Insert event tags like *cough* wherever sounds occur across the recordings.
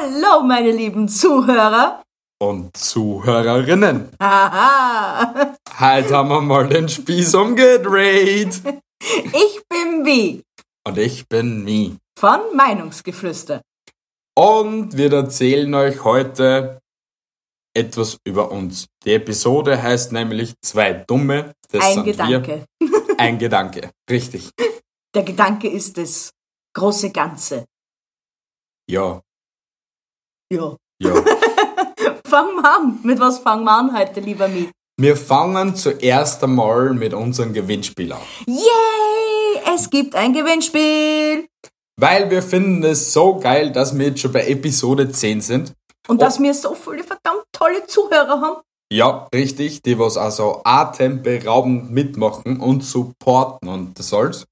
Hallo, meine lieben Zuhörer. und Zuhörerinnen. Haha. Heute haben wir mal den Spieß umgedreht. *laughs* Ich bin Wie Und ich bin Mi. von Meinungsgeflüster. Und wir erzählen euch heute etwas über uns. Die Episode heißt nämlich Zwei Dumme. Das Ein Gedanke. Wir. *laughs* Ein Gedanke. Richtig. Der Gedanke ist das große Ganze. Ja. Ja. Ja. *laughs* Fangen wir an. Mit was fangen wir an heute, lieber Mi? Wir fangen zuerst einmal mit unserem Gewinnspiel an. Yay! Es gibt ein Gewinnspiel. Weil wir finden es so geil, dass wir jetzt schon bei Episode 10 sind. Und dass wir so viele verdammt tolle Zuhörer haben. Ja, richtig, die was also atemberaubend mitmachen und supporten und das soll's.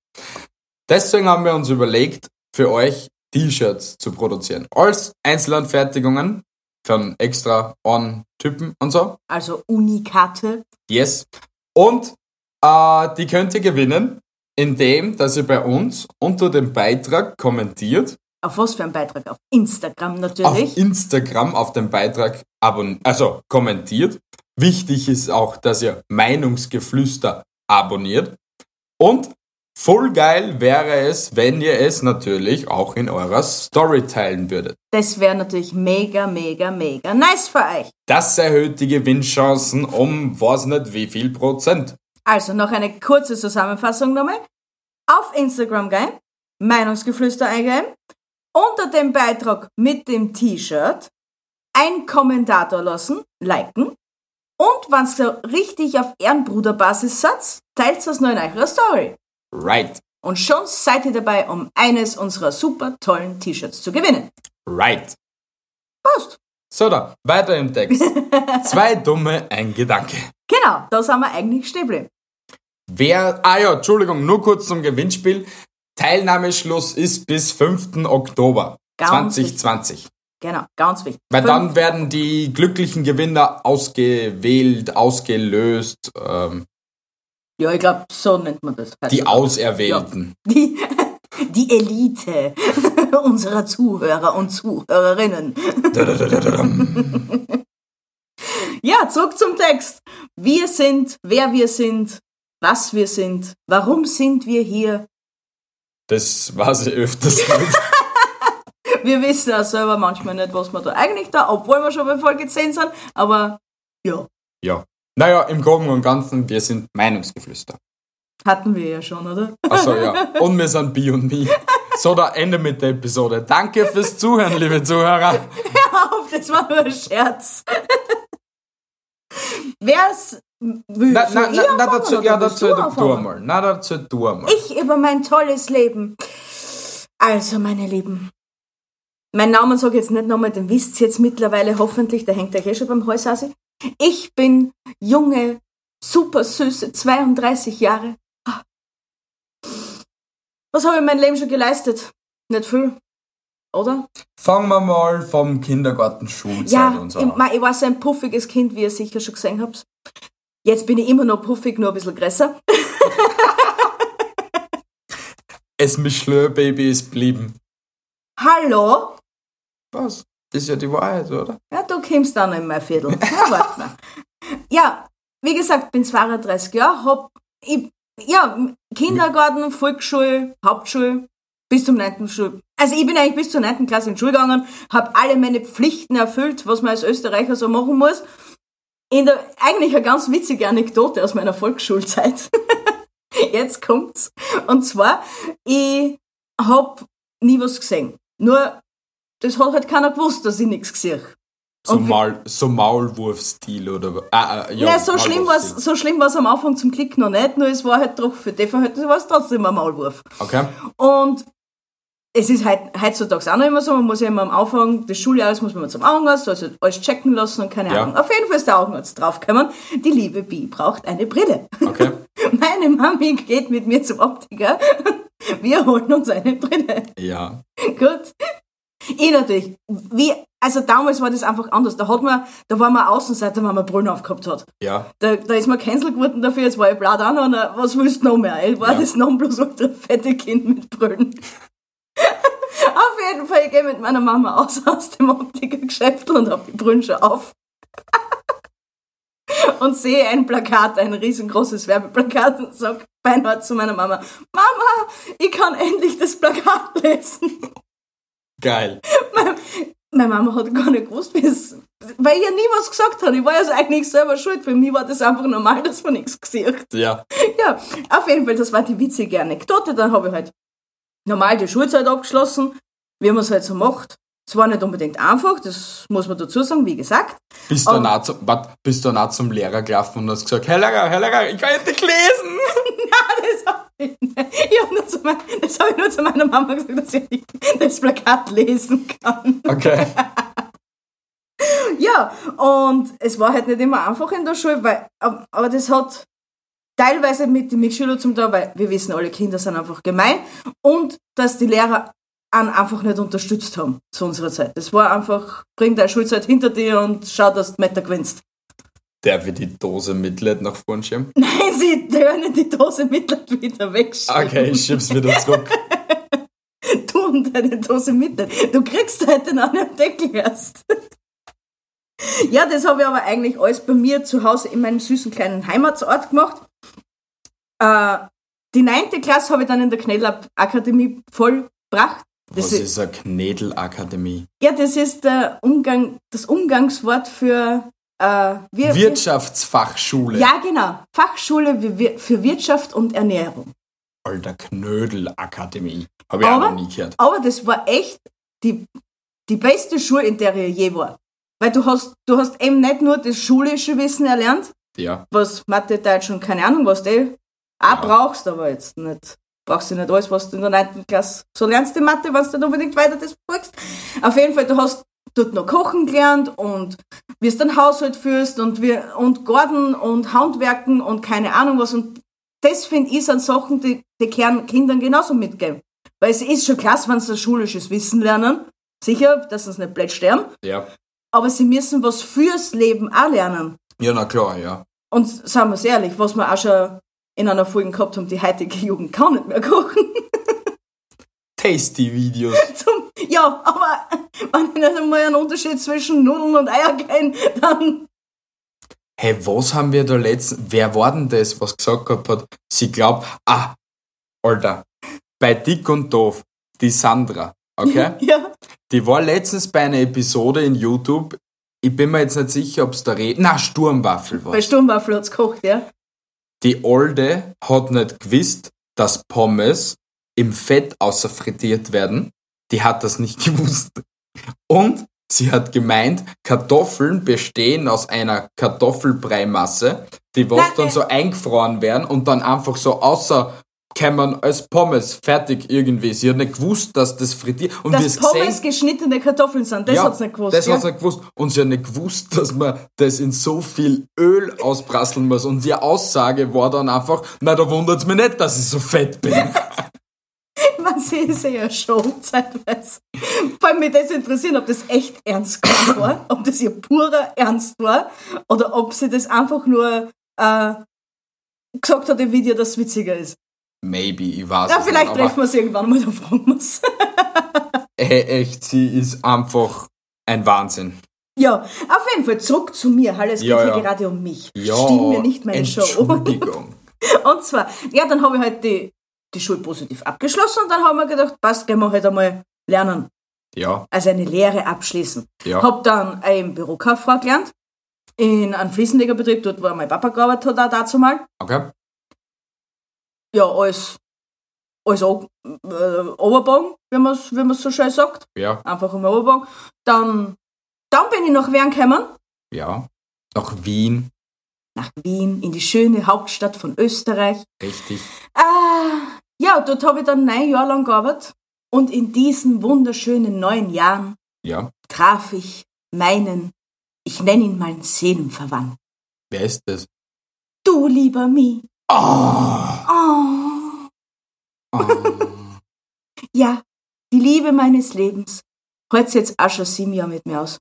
Deswegen haben wir uns überlegt, für euch T-Shirts zu produzieren. Als Einzelanfertigungen von extra On-Typen und so. Also Unikate. Yes. Und äh, die könnt ihr gewinnen, indem, dass ihr bei uns unter dem Beitrag kommentiert, Auf was für ein Beitrag? Auf Instagram auf natürlich. Instagram auf dem Beitrag abon also kommentiert. Wichtig ist auch, dass ihr Meinungsgeflüster abonniert. Und voll geil wäre es, wenn ihr es natürlich auch in eurer Story teilen würdet. Das wäre natürlich mega, mega, mega nice für euch. Das erhöht die Gewinnchancen um weiß nicht wie viel Prozent. Also noch eine kurze Zusammenfassung nochmal. Auf Instagram gehen, Meinungsgeflüster eingeben, unter dem Beitrag mit dem T-Shirt ein Kommentator lassen, liken und wenn so richtig auf Ehrenbruderbasis seid, teilt es noch in eurer Story. Right, Und schon seid ihr dabei, um eines unserer super tollen T-Shirts zu gewinnen. right. Passt. So da, weiter im Text. *laughs* Zwei dumme, ein Gedanke. Genau, da sind wir eigentlich stehen geblieben. Wer, ah ja, Entschuldigung, nur kurz zum Gewinnspiel. Teilnahmeschluss ist bis 5. Oktober Ganz 2020. Genau, ganz wichtig. Weil Fünf- dann werden die glücklichen Gewinner ausgewählt, ausgelöst, ähm, ja, ich glaube, so nennt man das. die heutzutage. Auserwählten. Die, *laughs* die Elite *laughs* unserer Zuhörer und Zuhörerinnen. Ja, zurück zum Text. Wir sind, wer wir sind, was wir sind, warum sind wir hier. Das weiß ich öfters nicht. *laughs* Wir wissen auch selber manchmal nicht, was wir da eigentlich da, obwohl wir schon bei Folge 10 sind, aber ja, Ja. Naja, im Groben und Ganzen, wir sind Meinungsgeflüster. hatten wir ja schon, oder? Achso, ja. *laughs* Und wir sind Bi und Mi. So, da Ende mit der Episode. Danke fürs Zuhören, liebe Zuhörer. *laughs* Hör auf, das war nur ein Scherz. Wer es will, Na, na, anfangen dazu, ja, dazu du du einmal. Na, dazu du einmal. Ich über mein tolles Leben. Also, meine Lieben. Mein Name sage ich jetzt nicht nochmal, den wisst ihr jetzt mittlerweile hoffentlich, der hängt euch eh schon beim Hals aus. Ich bin junge, super süße, 32 Jahre. Was habe ich in meinem Leben schon geleistet? Nicht viel, oder? Fangen wir mal vom Kindergarten, Schulzeit Ja, und so ich, an. ich war so ein puffiges Kind, wie ihr sicher schon gesehen habt. Jetzt bin ich immer noch puffig, nur ein bisschen größer. Es Mischlö-Baby ist blieben. Hallo? Was? Das ist ja die Wahrheit, oder? Ja, du kommst dann in mein Viertel. *laughs* Ja, warte mal. Ja, wie gesagt, bin 32 Jahre, hab, ich, ja, Kindergarten, Volksschule, Hauptschule, bis zum 9. Schul. Also ich bin eigentlich bis zur 9. Klasse in die Schule gegangen, habe alle meine Pflichten erfüllt, was man als Österreicher so machen muss. In der, eigentlich eine ganz witzige Anekdote aus meiner Volksschulzeit. *laughs* Jetzt kommt's. Und zwar, ich hab nie was gesehen. Nur, das hat halt keiner gewusst, dass ich nichts gesehen So, Maul, so Maulwurfstil oder ah, ja, Nein, so schlimm Maulwurfstil. so schlimm war's am Anfang zum Klick noch nicht, nur es war halt doch für die Verhältnisse war es trotzdem ein Maulwurf. Okay. Und es ist heut, heutzutage auch noch immer so, man muss ja immer am Anfang des Schuljahres muss man zum Augenarzt, also alles checken lassen und keine Ja. Ahnung. Auf jeden Fall ist der Augenarzt draufgekommen, die liebe Bi braucht eine Brille. Okay. *laughs* Meine Mami geht mit mir zum Optiker. Wir holen uns eine Brille. Ja. Gut. Ich natürlich. Wie, also damals war das einfach anders. Da hat man, da war man Außenseiter, wenn man Brillen aufgehabt hat. Ja. Da, da ist man cancel geworden dafür, jetzt war ich blatt an und äh, was willst du noch mehr? Ich war Ja. das Nonplusultra fette Kind mit Brillen. *laughs* auf jeden Fall, ich gehe mit meiner Mama aus, aus dem Optikergeschäft und hab die Brillen schon auf. *laughs* und sehe ein Plakat, ein riesengroßes Werbeplakat und sag beinahe zu meiner Mama, Mama, ich kann endlich das Plakat lesen. *laughs* Geil. Meine Mama hat gar nicht gewusst, wie es, weil ich ja nie was gesagt habe. Ich war ja also eigentlich selber schuld. Für mich war das einfach normal, dass man nichts gesehen hat. Ja. Ja, auf jeden Fall, das war die witzige Anekdote. Dann habe ich halt normal die Schulzeit abgeschlossen, wie man es halt so macht. Es war nicht unbedingt einfach, das muss man dazu sagen, wie gesagt. Bist du, auch zum, wart, bist du dann auch zum Lehrer gelaufen und hast gesagt, Herr Lehrer, Herr Lehrer, ich kann endlich lesen. *laughs* Das *laughs* habe ich, mein, das hab ich nur zu meiner Mama gesagt, dass ich das Plakat lesen kann. Okay. *laughs* Ja, und es war halt nicht immer einfach in der Schule, weil, ab- aber das hat teilweise mit den Mitschülern zum Teil, weil wir wissen, alle Kinder sind einfach gemein und dass die Lehrer einen einfach nicht unterstützt haben zu unserer Zeit. Das war einfach, bring deine Schulzeit hinter dir und schau, dass du Meter gewinnst. Der wird die Dose Mitleid nach vorn schieben. *laughs* Nein, sie können die Dose Mitleid wieder wegschieben. Okay, ich schieb's wieder zurück. *laughs* Du und deine Dose Mitleid. Du kriegst heute noch einen Deckel erst. *laughs* Ja, das habe ich aber eigentlich alles bei mir zu Hause in meinem süßen kleinen Heimatsort gemacht. Äh, die neunte Klasse habe ich dann in der Knellakademie vollbracht. Das Was ist, ist eine Knädelakademie? ja, das ist der Umgang, das Umgangswort für äh, wir, Wirtschaftsfachschule. Ja, genau. Fachschule für Wir- für Wirtschaft und Ernährung. Alter, Knödelakademie. Habe ich auch Aber- noch nie gehört. Aber das war echt die, die beste Schule, in der ich je war. Weil du hast, du hast eben nicht nur das schulische Wissen erlernt, Ja. was Mathe, Deutsch und keine Ahnung, was du eh auch brauchst, aber jetzt nicht, brauchst du nicht alles, was du in der 9. Klasse so lernst in Mathe, wenn du nicht unbedingt weiter das folgst. Auf jeden Fall, du hast dort noch kochen gelernt und wie du den Haushalt führst und wie, und Garten und Handwerken und keine Ahnung was und das finde ich sind Sachen, die, die können Kindern genauso mitgeben. Weil es ist schon klasse, wenn sie ein schulisches Wissen lernen. Sicher, dass sie es nicht blöd sterben. Ja. Aber sie müssen was fürs Leben auch lernen. Ja, na klar, ja. Und sagen wir es ehrlich, was wir auch schon in einer Folge gehabt haben, die heutige Jugend kann nicht mehr kochen. *laughs* Tasty-Videos. *laughs* Ja, aber *laughs* wenn ich nicht einmal einen Unterschied zwischen Nudeln und Eier kenne, dann Hey, was haben wir da letztens, wer war denn das, was gesagt gehabt hat, sie glaubt, ah, Alter, bei Dick und Doof, die Sandra, okay? *laughs* ja. Die war letztens bei einer Episode in YouTube, ich bin mir jetzt nicht sicher, ob es da redet, na, Sturmwaffel war. Bei Sturmwaffel hat's gekocht, ja. Die Olde hat nicht gewusst, dass Pommes im Fett außer frittiert werden. Die hat das nicht *laughs* gewusst. Und sie hat gemeint, Kartoffeln bestehen aus einer Kartoffelbreimasse, die was dann so eingefroren werden und dann einfach so außer kämen als Pommes fertig irgendwie. Sie hat nicht gewusst, dass das frittiert und Dass es gesehen- Pommes geschnittene Kartoffeln sind, das hat's nicht gewusst. das ja? hat's nicht gewusst. Und sie hat nicht gewusst, dass man das in so viel Öl ausprasseln muss. Und ihre Aussage war dann einfach, na, da wundert's mich nicht, dass ich so fett bin. *laughs* *laughs* Man sieht es ja schon zeitweise. Vor allem mich das interessieren, ob das echt ernst war, ob das ihr purer Ernst war oder ob sie das einfach nur äh, gesagt hat im Video, dass es witziger ist. Maybe, ich weiß Ja, vielleicht nicht. treffen wir sie irgendwann mal, da fragen wir es. Ey, *laughs* echt, sie ist einfach ein Wahnsinn. Ja, auf jeden Fall zurück zu mir. Hallo, es geht Ja, hier ja. gerade um mich. Ja, Still mir nicht meine Show. Entschuldigung. *laughs* Und zwar, ja, dann habe ich halt die, die Schule positiv abgeschlossen und dann haben wir gedacht, passt, gehen wir halt einmal lernen. Ja, Also eine Lehre abschließen. Ja. Hab dann eine Bürokauffrau gelernt. In einem Fliesenlegerbetrieb, dort wo mein Papa gearbeitet hat, auch dazu mal. okay. Ja, als, als O- äh, Oberbogen, wie man es man's so schön sagt. Ja, Einfach um Oberbogen. Dann, dann bin ich nach Wien gekommen. ja. Nach Wien, Nach Wien, in die schöne Hauptstadt von Österreich. richtig. Ah, ja, dort habe ich dann neun Jahre lang gearbeitet. Und in diesen wunderschönen neuen Jahren Ja. traf ich meinen, ich nenne ihn mal Seelenverwandten. Wer ist das? Du, lieber Mi. Ah. Oh. Ah. *laughs* Ja, die Liebe meines Lebens. Heute jetzt auch schon sieben Jahre mit mir aus.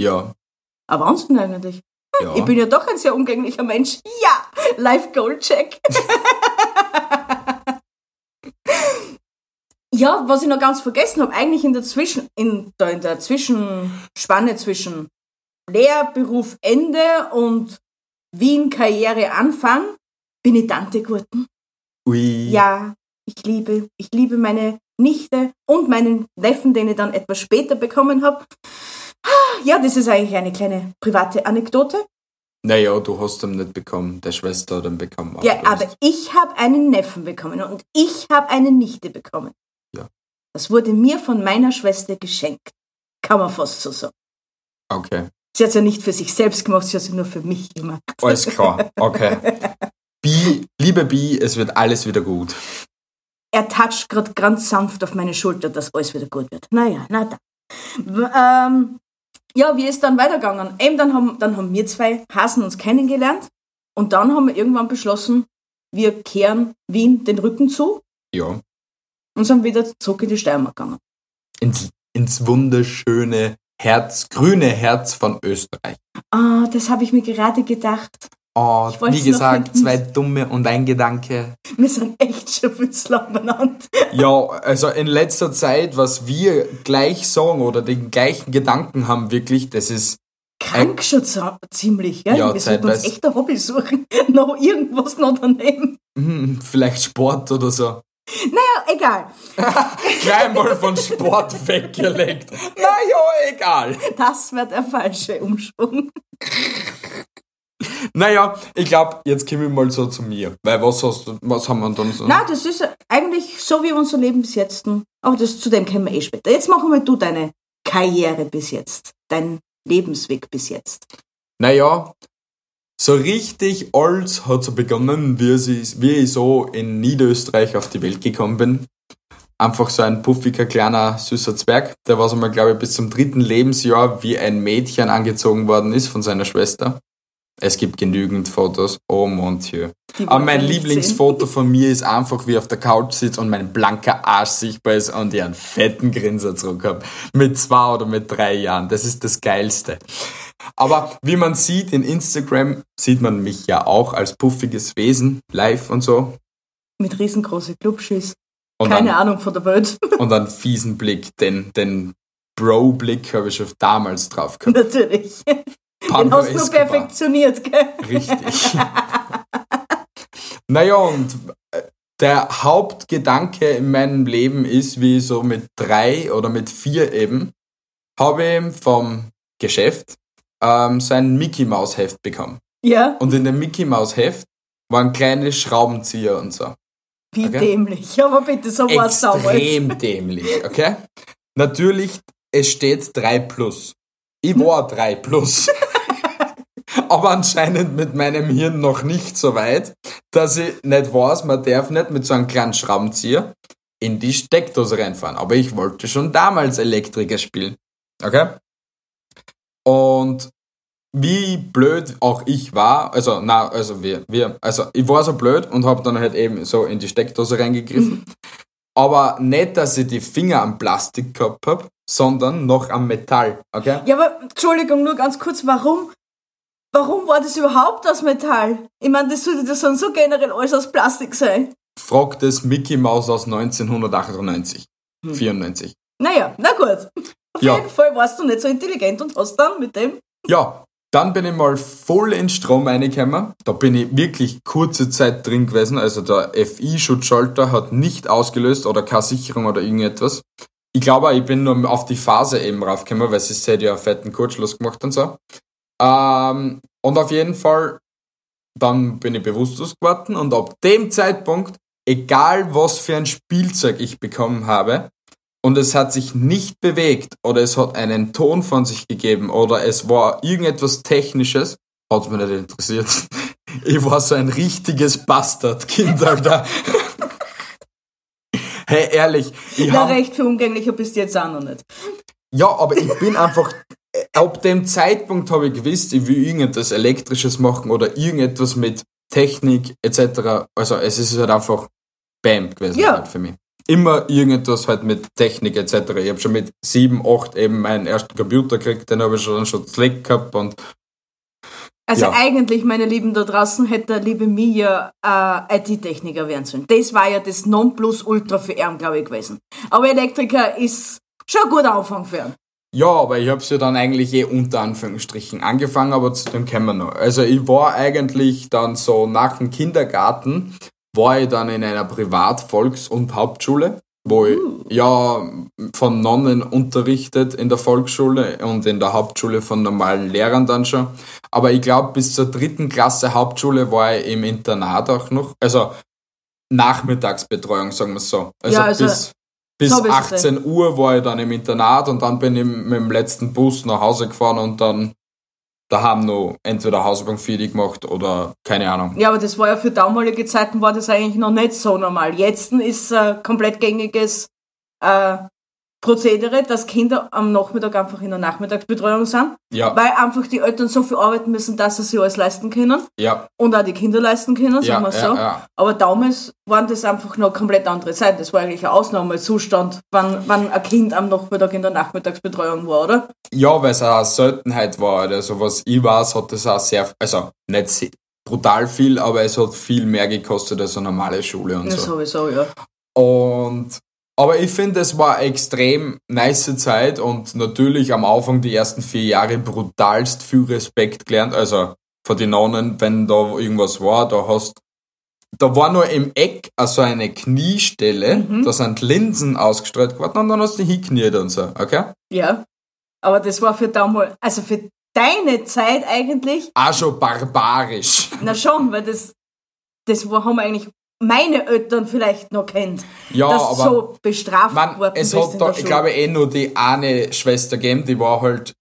ja. Aber Wahnsinn eigentlich. Ja. Ich bin ja doch ein sehr umgänglicher Mensch. Ja, Life Goal Check. *laughs* ja, was ich noch ganz vergessen habe, eigentlich in der Zwischen, in der, in der Zwischenspanne zwischen Lehrberuf Ende und Wien Karriere Anfang, bin ich Tante geworden. Ui. Ja, ich liebe, ich liebe meine Nichte und meinen Neffen, den ich dann etwas später bekommen habe. Ja, das ist eigentlich eine kleine private Anekdote. Naja, du hast ihn nicht bekommen. Der Schwester hat ihn bekommen. Ja, aber ich habe einen Neffen bekommen und ich habe eine Nichte bekommen. Das wurde mir von meiner Schwester geschenkt. Kann man fast so sagen. Okay. Sie hat es ja nicht für sich selbst gemacht, sie hat es nur für mich gemacht. Alles klar. Okay. *laughs* Bi, liebe Bi, es wird alles wieder gut. Er toucht gerade ganz sanft auf meine Schulter, dass alles wieder gut wird. Naja, na da. W- Ähm, ja, wie ist dann weitergegangen? Eben, dann haben, dann haben wir zwei Hasen uns kennengelernt und dann haben wir irgendwann beschlossen, wir kehren Wien den Rücken zu Ja. Und sind wieder zurück in die Steiermark gegangen. Ins, ins wunderschöne Herz, grüne Herz von Österreich. Ah, das habe ich mir gerade gedacht. Oh, wie gesagt, zwei dumme und ein Gedanke. Wir sind echt schon viel. Ja, also in letzter Zeit, was wir gleich sagen oder den gleichen Gedanken haben, wirklich, das ist Krank schon za- ziemlich, gell? Ja, wir sollten uns echt ein Hobby suchen. *laughs* noch irgendwas noch daneben. hm, vielleicht Sport oder so. Ja, egal. *laughs* Gleich von Sport weggelegt. Naja, egal. Das wird der falsche Umschwung. Naja, ich glaube, jetzt komme ich mal so zu mir. Weil was hast du, was haben wir dann so? Na, das ist eigentlich so wie unser Leben bis jetzt. Aber das, zu dem kommen wir eh später. Jetzt machen wir du deine Karriere bis jetzt. Dein Lebensweg bis jetzt. Naja, so richtig alles hat so begonnen, wie ich so in Niederösterreich auf die Welt gekommen bin. Einfach so ein puffiger, kleiner, süßer Zwerg. Der war so mal, glaube ich, bis zum dritten Lebensjahr wie ein Mädchen angezogen worden ist von seiner Schwester. Es gibt genügend Fotos. Oh mon Dieu. Die Aber mein Lieblingsfoto von mir ist einfach, wie ich auf der Couch sitze und mein blanker Arsch sichtbar ist und ich einen fetten Grinser zurück habe. Mit zwei oder mit drei Jahren. Das ist das Geilste. Aber wie man sieht in Instagram, sieht man mich ja auch als puffiges Wesen, live und so. Mit riesengroße Clubschüss. Und Keine dann, Ahnung von der Welt. *laughs* und einen fiesen Blick, den, den Bro-Blick habe ich schon damals drauf gehabt. Natürlich. Den hast du perfektioniert, gell? Richtig. *laughs* naja, und äh, der Hauptgedanke in meinem Leben ist, wie so mit drei oder mit vier eben, habe ich vom Geschäft ähm, so ein Mickey Maus Heft bekommen. Ja, Und in dem Mickey Maus Heft waren kleine Schraubenzieher und so. wie Okay. dämlich. Aber bitte, so war es damals. Extrem *laughs* dämlich, okay? Natürlich, es steht 3 plus. Ich war 3 plus. *laughs* Aber anscheinend mit meinem Hirn noch nicht so weit, dass ich nicht weiß, man darf nicht mit so einem kleinen Schraubenzieher in die Steckdose reinfahren. Aber ich wollte schon damals Elektriker spielen. Okay? Und wie blöd auch ich war, also na, also wir, wir, also ich war so blöd und habe dann halt eben so in die Steckdose reingegriffen. Aber nicht, dass ich die Finger am Plastik gehabt hab, sondern noch am Metall, okay? Ja, aber Entschuldigung, nur ganz kurz, warum? Warum war das überhaupt aus Metall? Ich meine, das sollte das dann so generell alles aus Plastik sein. Fragt es Mickey Mouse aus 1998, Hm. 94. Naja, na gut. Auf Ja. jeden Fall warst du nicht so intelligent und hast dann mit dem. Ja, dann bin ich mal voll in Strom reingekommen. Da bin ich wirklich kurze Zeit drin gewesen. Also der FI-Schutzschalter hat nicht ausgelöst oder keine Sicherung oder irgendetwas. Ich glaube, ich bin nur auf die Phase eben raufgekommen, weil sie ja einen fetten Kurzschluss gemacht und so. Ähm, und auf jeden Fall, dann bin ich bewusstlos geworden und ab dem Zeitpunkt, egal was für ein Spielzeug ich bekommen habe, und es hat sich nicht bewegt oder es hat einen Ton von sich gegeben oder es war irgendetwas Technisches, hat es mich nicht interessiert. *laughs* Ich war so ein richtiges Bastardkind, Alter. *laughs* Hey, ehrlich, ich Na, hab, recht für umgänglicher bist du jetzt auch noch nicht. ja, aber ich bin einfach, ab dem Zeitpunkt habe ich gewusst, ich will irgendetwas Elektrisches machen oder irgendetwas mit Technik etc. Also es ist halt einfach Bam gewesen Ja. halt für mich. Immer irgendetwas halt mit Technik etc. Ich habe schon mit sieben, acht eben meinen ersten Computer gekriegt, den habe ich schon, schon Slack gehabt und Also Ja. eigentlich, meine Lieben da draußen, hätte der liebe Mia äh, IT-Techniker werden sollen. Das war ja das Nonplusultra für ihn, glaube ich, gewesen. Aber Elektriker ist schon ein guter Anfang für ihn. Ja, aber ich hab's ja dann eigentlich eh unter Anführungsstrichen angefangen, aber zu dem kommen wir noch. Also ich war eigentlich dann so nach dem Kindergarten, war ich dann in einer Privat-Volks- und Hauptschule, wo ich ja von Nonnen unterrichtet in der Volksschule und in der Hauptschule von normalen Lehrern dann schon. Aber ich glaube, bis zur dritten Klasse Hauptschule war ich im Internat auch noch. Also Nachmittagsbetreuung, sagen wir so. Also, Ja, also bis, bis so bist du 18 Uhr war ich dann im Internat und dann bin ich mit dem letzten Bus nach Hause gefahren und dann daheim noch entweder Hausbank fertig gemacht oder keine Ahnung. Ja, aber das war ja für damalige Zeiten war das eigentlich noch nicht so normal. Jetzt ist äh, komplett gängiges äh, Prozedere, dass Kinder am Nachmittag einfach in der Nachmittagsbetreuung sind, Ja, weil einfach die Eltern so viel arbeiten müssen, dass sie sich alles leisten können ja, und auch die Kinder leisten können, ja, sagen wir ja, so. ja. Aber damals waren das einfach noch komplett andere Zeiten. Das war eigentlich ein Ausnahmezustand, wann, wann ein Kind am Nachmittag in der Nachmittagsbetreuung war, oder? Ja, weil es eine Seltenheit war. Also was ich weiß, hat das auch sehr, also nicht brutal viel, aber es hat viel mehr gekostet als eine normale Schule und Ja, so. sowieso, ja. Und aber ich finde, es war eine extrem nice Zeit und natürlich am Anfang die ersten vier Jahre brutalst viel Respekt gelernt. Also von den Nonnen, wenn da irgendwas war, da hast da war nur im Eck also eine Kniestelle, da sind Linsen ausgestreut geworden und dann hast du hingekniet und so, okay? Ja. Aber das war für damals, also für deine Zeit eigentlich, Auch schon barbarisch. na schon, weil das, das haben eigentlich meine Eltern vielleicht noch kennt. Ja, dass aber so bestraft Man, worden es hat da, ich glaube, eh nur die eine Schwester gegeben, die war halt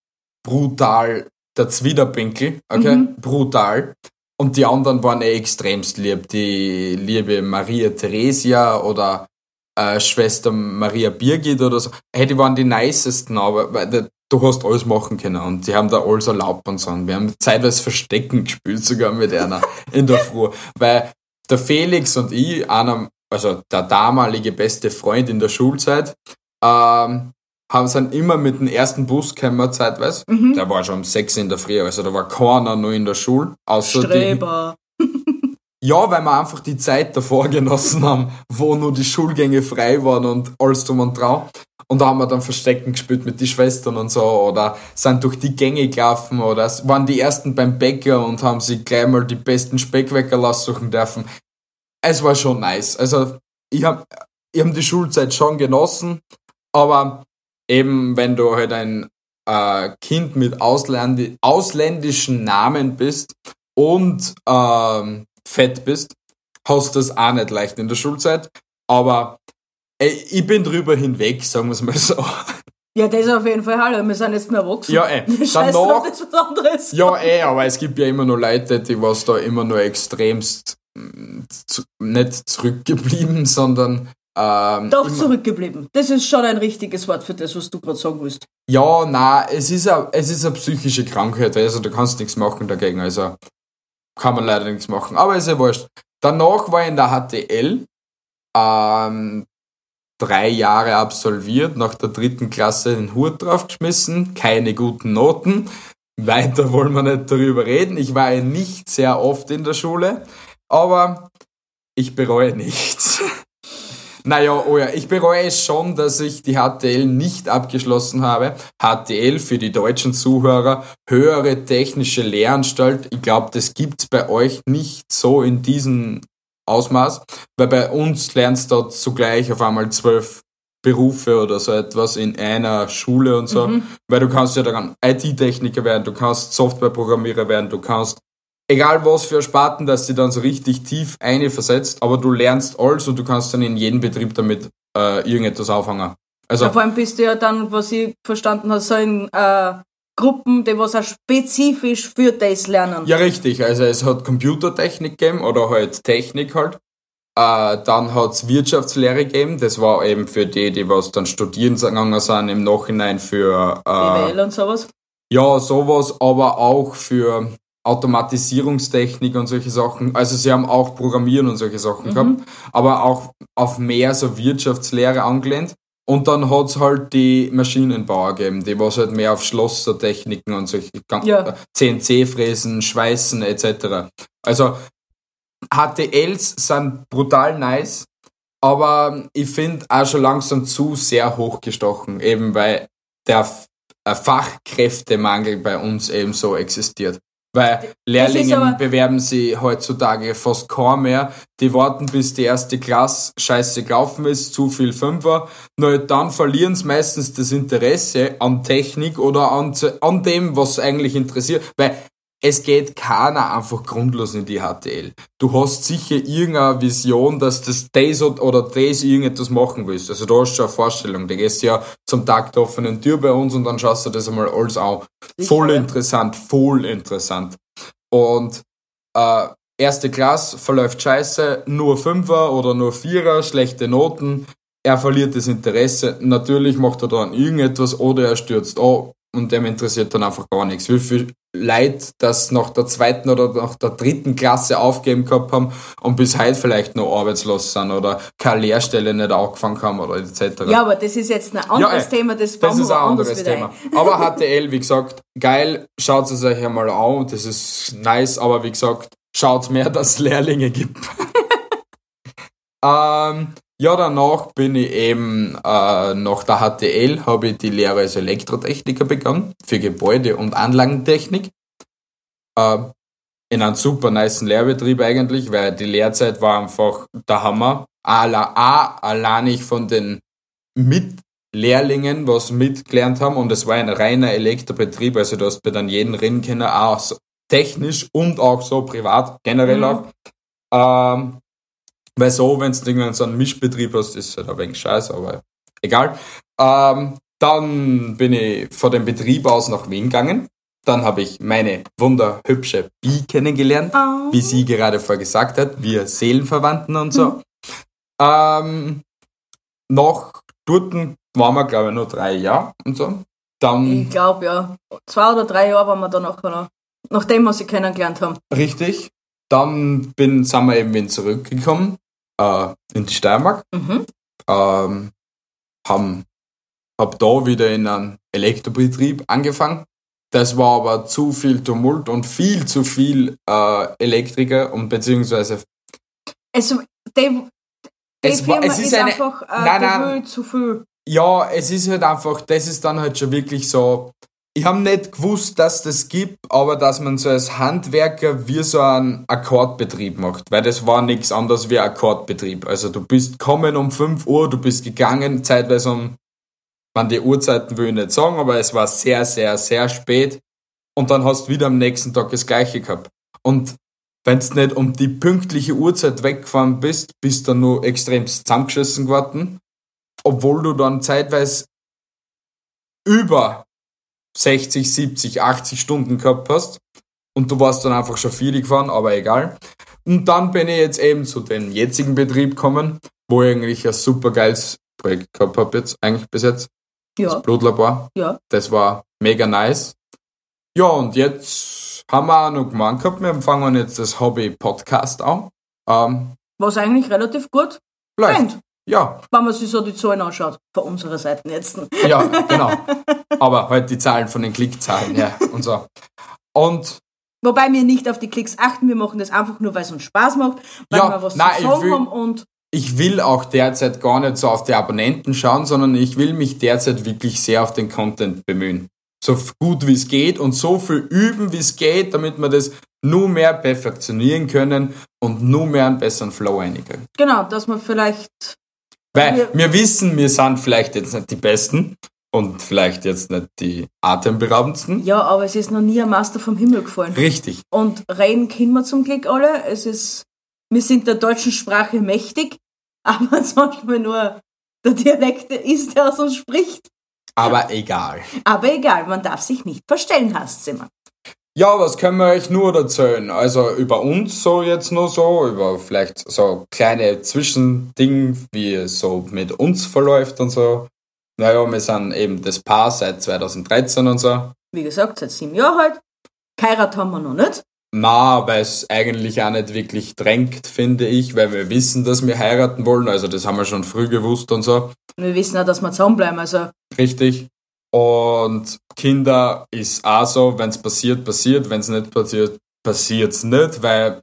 brutal der Zwiderpinkel, okay? Mhm. Brutal. Und die anderen waren eh extremst lieb. Die liebe Maria Theresia oder äh, Schwester Maria Birgit oder so. Hey, die waren die nicesten, aber weil, du hast alles machen können und die haben da alles erlaubt und so. Und wir haben zeitweise Verstecken gespielt, sogar mit einer in der Früh. Weil der Felix und ich, einer, also der damalige beste Freund in der Schulzeit, ähm, haben sind immer mit dem ersten Bus gekommen, zeitweise. Mhm. Der war schon um sechs in der Früh, also da war keiner noch in der Schule. Außer die, Streber. ja, weil wir einfach die Zeit davor genossen haben, wo nur die Schulgänge frei waren und alles drum und dran. Und da haben wir dann Verstecken gespielt mit den Schwestern und so oder sind durch die Gänge gelaufen oder waren die ersten beim Bäcker und haben sich gleich mal die besten Speckwäcker aussuchen dürfen. Es war schon nice. Also ich habe ich hab die Schulzeit schon genossen, aber eben wenn du halt ein äh, Kind mit Ausländi ausländischen Namen bist und ähm, fett bist, hast du das auch nicht leicht in der Schulzeit. Aber ey, ich bin drüber hinweg, sagen wir es mal so. Ja, das auf jeden Fall, hallo, wir sind jetzt nur erwachsen. Ja, ey. *laughs* Scheiß Danach- drauf, das ist was anderes. Ja, eh, aber es gibt ja immer nur Leute, die was da immer nur extremst mm, zu, nicht zurückgeblieben, sondern ähm, Doch immer, zurückgeblieben. Das ist schon ein richtiges Wort für das, was du gerade sagen willst. Ja, na, es ist a, es ist eine psychische Krankheit, also du kannst nichts machen dagegen, also kann man leider nichts machen, aber ist ja wurscht. Danach war ich in der HTL, ähm, drei Jahre absolviert, nach der dritten Klasse den Hut draufgeschmissen, keine guten Noten. Weiter wollen wir nicht darüber reden. Ich war ja nicht sehr oft in der Schule, aber ich bereue nichts. *laughs* Naja, oh ja, ich bereue es schon, dass ich die HTL nicht abgeschlossen habe. HTL für die deutschen Zuhörer, höhere technische Lehranstalt. Ich glaube, das gibt's bei euch nicht so in diesem Ausmaß, weil bei uns lernst du zugleich auf einmal zwölf Berufe oder so etwas in einer Schule und so, weil du kannst ja dann IT-Techniker werden, du kannst Softwareprogrammierer werden, du kannst egal was für Sparten, dass sie dann so richtig tief eine versetzt, aber du lernst alles und du kannst dann in jedem Betrieb damit äh, irgendetwas auffangen. Also Ja, vor allem bist du ja dann, was ich verstanden habe, so in äh, Gruppen, die was auch spezifisch für das lernen. ja richtig, also es hat Computertechnik gegeben oder halt Technik halt. Äh, dann hat's Wirtschaftslehre gegeben. Das war eben für die, die was dann studieren gegangen sind, im Nachhinein für äh, BWL und sowas. ja, sowas, aber auch für Automatisierungstechnik und solche Sachen. Also sie haben auch Programmieren und solche Sachen gehabt, aber auch auf mehr so Wirtschaftslehre angelehnt. Und dann hat's halt die Maschinenbauer gegeben, die was halt mehr auf Schlossertechniken und solche Ja. CNC-Fräsen, Schweißen etc. Also HTLs sind brutal nice, aber ich finde auch schon langsam zu sehr hochgestochen, eben weil der Fachkräftemangel bei uns eben so existiert. Weil Lehrlinge aber- bewerben sie heutzutage fast kaum mehr. Die warten, bis die erste Klasse scheiße gelaufen ist, zu viel Fünfer. Na, dann verlieren sie meistens das Interesse an Technik oder an, an dem, was eigentlich interessiert. Weil es geht keiner einfach grundlos in die HTL. Du hast sicher irgendeine Vision, dass das das oder das irgendetwas machen willst. Also du hast schon eine Vorstellung. Du gehst ja zum Tag der offenen Tür bei uns und dann schaust du das einmal alles an. Voll interessant, voll interessant. Und äh, erste Klasse verläuft scheiße, nur Fünfer oder nur Vierer, schlechte Noten. Er verliert das Interesse. Natürlich macht er dann irgendetwas oder er stürzt an und dem interessiert dann einfach gar nichts. Wie viel Leid das nach der zweiten oder nach der dritten Klasse aufgeben gehabt haben und bis heute vielleicht noch arbeitslos sind oder keine Lehrstelle nicht angefangen haben oder etc. Ja, aber das ist jetzt ein anderes ey, Thema, das, Das ist ein anderes Thema. ein. Aber HTL, wie gesagt, geil, schaut es euch einmal an, das ist nice, aber wie gesagt, schaut mehr, dass es Lehrlinge gibt. *laughs* ähm, ja, danach bin ich eben äh, nach der HTL, habe ich die Lehre als Elektrotechniker begonnen, für Gebäude- und Anlagentechnik. Äh, in einem super niceen Lehrbetrieb eigentlich, weil die Lehrzeit war einfach der Hammer. Alla- A, alleinig von den Mitlehrlingen, was mitgelernt haben, und es war ein reiner Elektrobetrieb, also du hast bei dann jeden reden können, auch so technisch und auch so privat, generell auch. Ähm, weil so, wenn du irgendwann so einen Mischbetrieb hast, ist halt ein wenig scheiße, aber egal. Ähm, dann bin ich von dem Betrieb aus nach Wien gegangen. Dann habe ich meine wunderhübsche Bi kennengelernt, Oh. wie sie gerade vorher gesagt hat, wir Seelenverwandten und so. Ähm, nach dort waren wir, glaube ich, nur drei Jahre und so. Dann, Ich glaube, ja. Zwei oder drei Jahre waren wir dann nachher noch. Nachdem wir sie kennengelernt haben. richtig, dann bin, sind wir eben wieder zurückgekommen äh, in die Steiermark. Mhm. ähm, haben, hab da wieder in einem Elektrobetrieb angefangen. Das war aber zu viel Tumult und viel zu viel äh, Elektriker und beziehungsweise Es, die, die Es war- Firma es ist ist, eine- einfach äh, Nein, nein. zu viel. ja, es ist halt einfach, das ist dann halt schon wirklich so. Ich habe nicht gewusst, dass das gibt, aber dass man so als Handwerker wie so einen Akkordbetrieb macht, weil das war nichts anderes wie Akkordbetrieb. Also du bist kommen um 5 Uhr, du bist gegangen, zeitweise um, man die Uhrzeiten will ich nicht sagen, aber es war sehr, sehr, sehr spät und dann hast du wieder am nächsten Tag das gleiche gehabt. Und wenn du nicht um die pünktliche Uhrzeit weggefahren bist, bist du dann nur extrem zusammengeschissen geworden, obwohl du dann zeitweise über 60, 70, 80 Stunden gehabt hast und du warst dann einfach schon viel gefahren, aber egal. Und dann bin ich jetzt eben zu dem jetzigen Betrieb gekommen, wo ich eigentlich ein super geiles Projekt gehabt habe jetzt, eigentlich bis jetzt, Ja, das Blutlabor. ja. Das war mega nice. Ja, und jetzt haben wir auch noch gemeint gehabt, wir fangen jetzt das Hobby-Podcast an. Ähm, Was eigentlich relativ gut läuft. Ja, wenn man sich so die Zahlen anschaut. Von unserer Seite jetzt. ja, genau. Aber halt die Zahlen von den Klickzahlen her und so. Und Wobei wir nicht auf die Klicks achten, wir machen das einfach nur, weil es uns Spaß macht, weil Ja, wir was nein, zu ich sagen will- haben und ich will auch derzeit gar nicht so auf die Abonnenten schauen, sondern ich will mich derzeit wirklich sehr auf den Content bemühen. So gut wie es geht und so viel üben, wie es geht, damit wir das nur mehr perfektionieren können und nur mehr einen besseren Flow reinkriegen. genau, dass man vielleicht Weil Wir- wissen, wir sind vielleicht jetzt nicht die Besten und vielleicht jetzt nicht die atemberaubendsten. Ja, aber es ist noch nie ein Master vom Himmel gefallen. Richtig. Und reden können wir zum Glück alle. Es ist, wir sind der deutschen Sprache mächtig, *laughs* aber es manchmal nur der Dialekt ist, der aus uns spricht. Aber egal. Aber egal, man darf sich nicht verstellen, heißt immer. Ja, was können wir euch nur erzählen? Also über uns so jetzt nur so, über vielleicht so kleine Zwischendinge, wie es so mit uns verläuft und so. Naja, wir sind eben das Paar seit 2013 und so. Wie gesagt, seit sieben Jahren halt. Geheiratet haben wir noch nicht. Na, weil es eigentlich auch nicht wirklich drängt, finde ich, weil wir wissen, dass wir heiraten wollen. Also das haben wir schon früh gewusst und so. Wir wissen auch, dass wir zusammenbleiben. Also, Richtig. Und Kinder ist auch so, wenn es passiert, passiert. Wenn es nicht passiert, passiert es nicht, weil,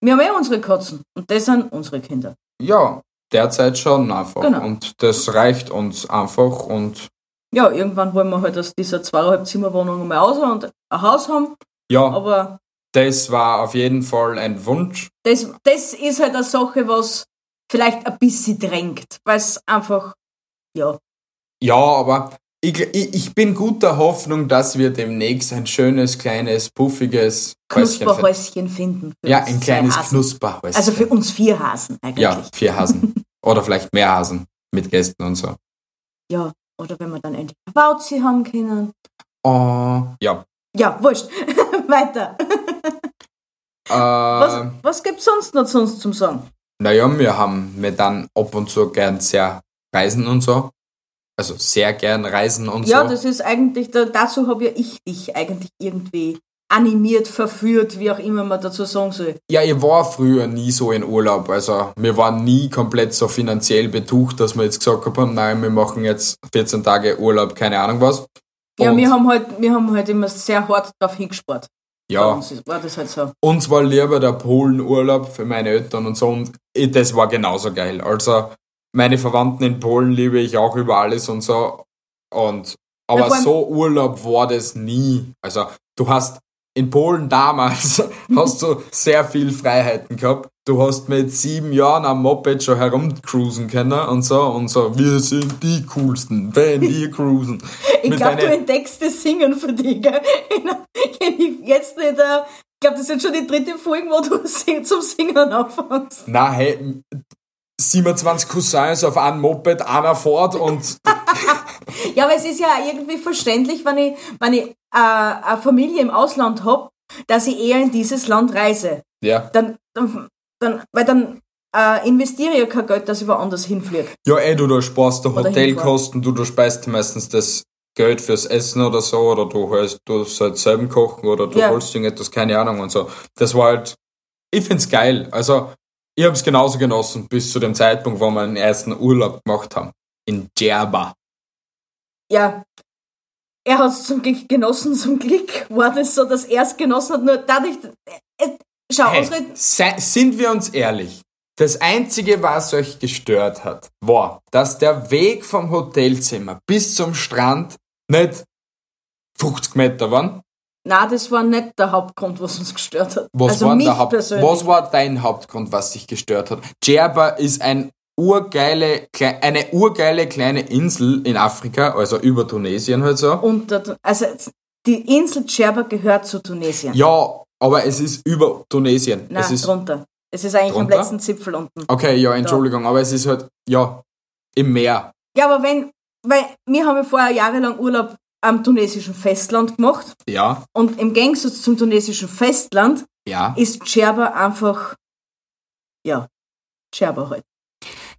wir haben eh unsere Katzen. Und das sind unsere Kinder. ja, derzeit schon einfach. Genau. Und das reicht uns einfach und Ja, irgendwann wollen wir halt aus dieser zweieinhalb Zimmerwohnung mal raus und ein Haus haben. ja, Aber das war auf jeden Fall ein Wunsch. das, das ist halt eine Sache, was vielleicht ein bisschen drängt. Weil es einfach, ja, Ja, aber ich, ich, ich bin guter Hoffnung, dass wir demnächst ein schönes, kleines, puffiges. Knusperhäuschen finden. Ja, ein kleines. Knusperhäuschen. Also für uns vier Hasen eigentlich. Ja, vier Hasen. *laughs* Oder vielleicht mehr Hasen mit Gästen und so. Ja, oder wenn wir dann endlich eine Bauzi haben können. Oh, ja. Ja, wurscht. *laughs* Weiter. Äh, Was, was gibt's sonst noch uns zum Sagen? Naja, wir haben wir dann ab und zu gern sehr reisen und so. Also sehr gern reisen und Ja, so. das ist eigentlich, da, dazu habe ja ich dich eigentlich irgendwie animiert, verführt, wie auch immer man dazu sagen soll. Ja, ich war früher nie so in Urlaub. Also wir waren nie komplett so finanziell betucht, dass wir jetzt gesagt haben, nein, wir machen jetzt 14 Tage Urlaub, keine Ahnung was. Ja, Und wir haben halt, wir haben halt immer sehr hart drauf hingespart. Ja, uns war das halt so. uns war lieber der Polenurlaub für meine Eltern und so und das war genauso geil. Also meine Verwandten in Polen liebe ich auch über alles und so. Und aber so Urlaub war das nie. Also du hast in Polen damals *laughs* hast du sehr viel Freiheiten gehabt. Du hast mit sieben Jahren am Moped schon herumcruisen können und so und so. Wir sind die coolsten, wenn wir *laughs* cruisen. Ich glaube, du entdeckst das Singen für dich, gell? *laughs* Ich jetzt nicht, äh, ich glaube, das ist jetzt schon die dritte Folge, wo du zum Singen anfängst. Na, hey, 27 Cousins auf einem Moped, einer fort und *laughs* Ja, aber es ist ja irgendwie verständlich, wenn ich, wenn ich äh, eine Familie im Ausland habe, dass ich eher in dieses Land reise. ja. Dann, dann, dann weil dann äh, investiere ich ja kein Geld, dass ich woanders hinfliege. Ja, eh, du, da sparst du Oder Hotelkosten, du, du speist meistens das Geld fürs Essen oder so, oder du holst, du halt selber kochen, oder du Ja. holst irgendetwas, keine Ahnung und so. Das war halt, ich find's geil. Also, ich hab's genauso genossen, bis zu dem Zeitpunkt, wo wir den ersten Urlaub gemacht haben. In Djerba. Ja, er hat es zum Glück genossen, zum Glück war das so, dass er es genossen hat, nur dadurch, äh, schau, Hey, unsere, sind wir uns ehrlich? Das Einzige, was euch gestört hat, war, dass der Weg vom Hotelzimmer bis zum Strand nicht 50 Meter waren. Na, das war nicht der Hauptgrund, was uns gestört hat. Was, also war mich der Haupt persönlich. was war dein Hauptgrund, was dich gestört hat? Djerba ist ein urgeile, eine urgeile kleine Insel in Afrika, also über Tunesien halt so. unter, also die Insel Djerba gehört zu Tunesien. Ja, aber es ist über Tunesien. Nein, es ist, drunter. Es ist eigentlich Drunter? am letzten Zipfel unten. okay, ja, Entschuldigung, aber es ist halt, ja, im Meer. Ja, aber wenn, weil wir haben ja vorher jahrelang Urlaub am tunesischen Festland gemacht Ja, und im Gegensatz zum tunesischen Festland ja. ist Djerba einfach, ja, Djerba halt.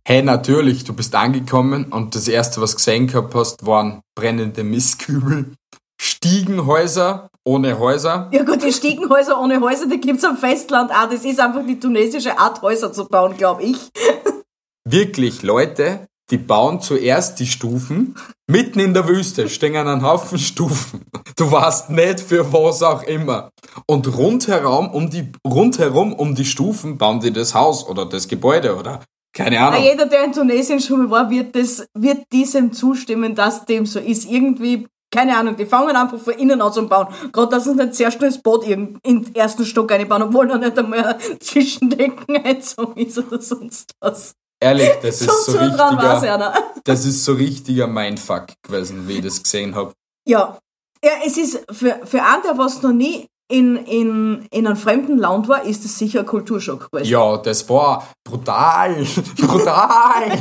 Hey, natürlich, du bist angekommen und das erste, was gesehen gehabt hast, waren brennende Mistkübel, Stiegenhäuser ohne Häuser. Ja gut, die Stiegenhäuser ohne Häuser, die gibt's am Festland auch. Das ist einfach die tunesische Art, Häuser zu bauen, glaube ich. Wirklich, Leute, die bauen zuerst die Stufen. Mitten in der Wüste stehen einen Haufen Stufen. Du weißt nicht für was auch immer. Und rundherum um die, rundherum um die Stufen bauen die das Haus oder das Gebäude oder keine Ahnung. jeder, der in Tunesien schon mal war, wird, das, wird diesem zustimmen, dass dem so ist. Irgendwie, keine Ahnung, die fangen einfach von innen an zu bauen. Gerade, dass sie nicht sehr schnell das Boot in den ersten Stock einbauen, obwohl noch nicht einmal *laughs* Zwischendecken einzogen ist oder sonst was. Ehrlich, *laughs* das ist so richtiger, einer. *laughs* das ist so richtiger Mindfuck gewesen, wie ich das gesehen habe. Ja. Ja, es ist, für, für einen, der was noch nie in, in, in einem fremden Land war, ist es sicher ein Kulturschock gewesen. Ja, das war brutal, *laughs* brutal.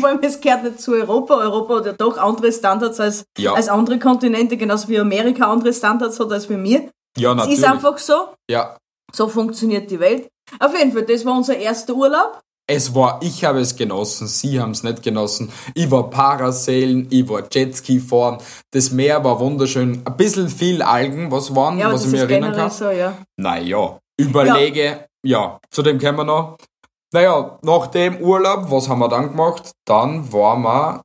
Vor allem, es gehört nicht zu Europa. Europa hat ja doch andere Standards als, Ja. als andere Kontinente, genauso wie Amerika andere Standards hat als wir mir. Ja, Es natürlich. ist einfach so. ja. So funktioniert die Welt. Auf jeden Fall, das war unser erster Urlaub. Es war, ich habe es genossen, Sie haben es nicht genossen. Ich war Parasailen, ich war Jetski fahren. Das Meer war wunderschön. Ein bisschen viel Algen, was waren, Ja, was das ich mir erinnern kann. so, ja. Naja, überlege, ja. zu dem kommen wir noch. Naja, nach dem Urlaub, was haben wir dann gemacht? Dann waren wir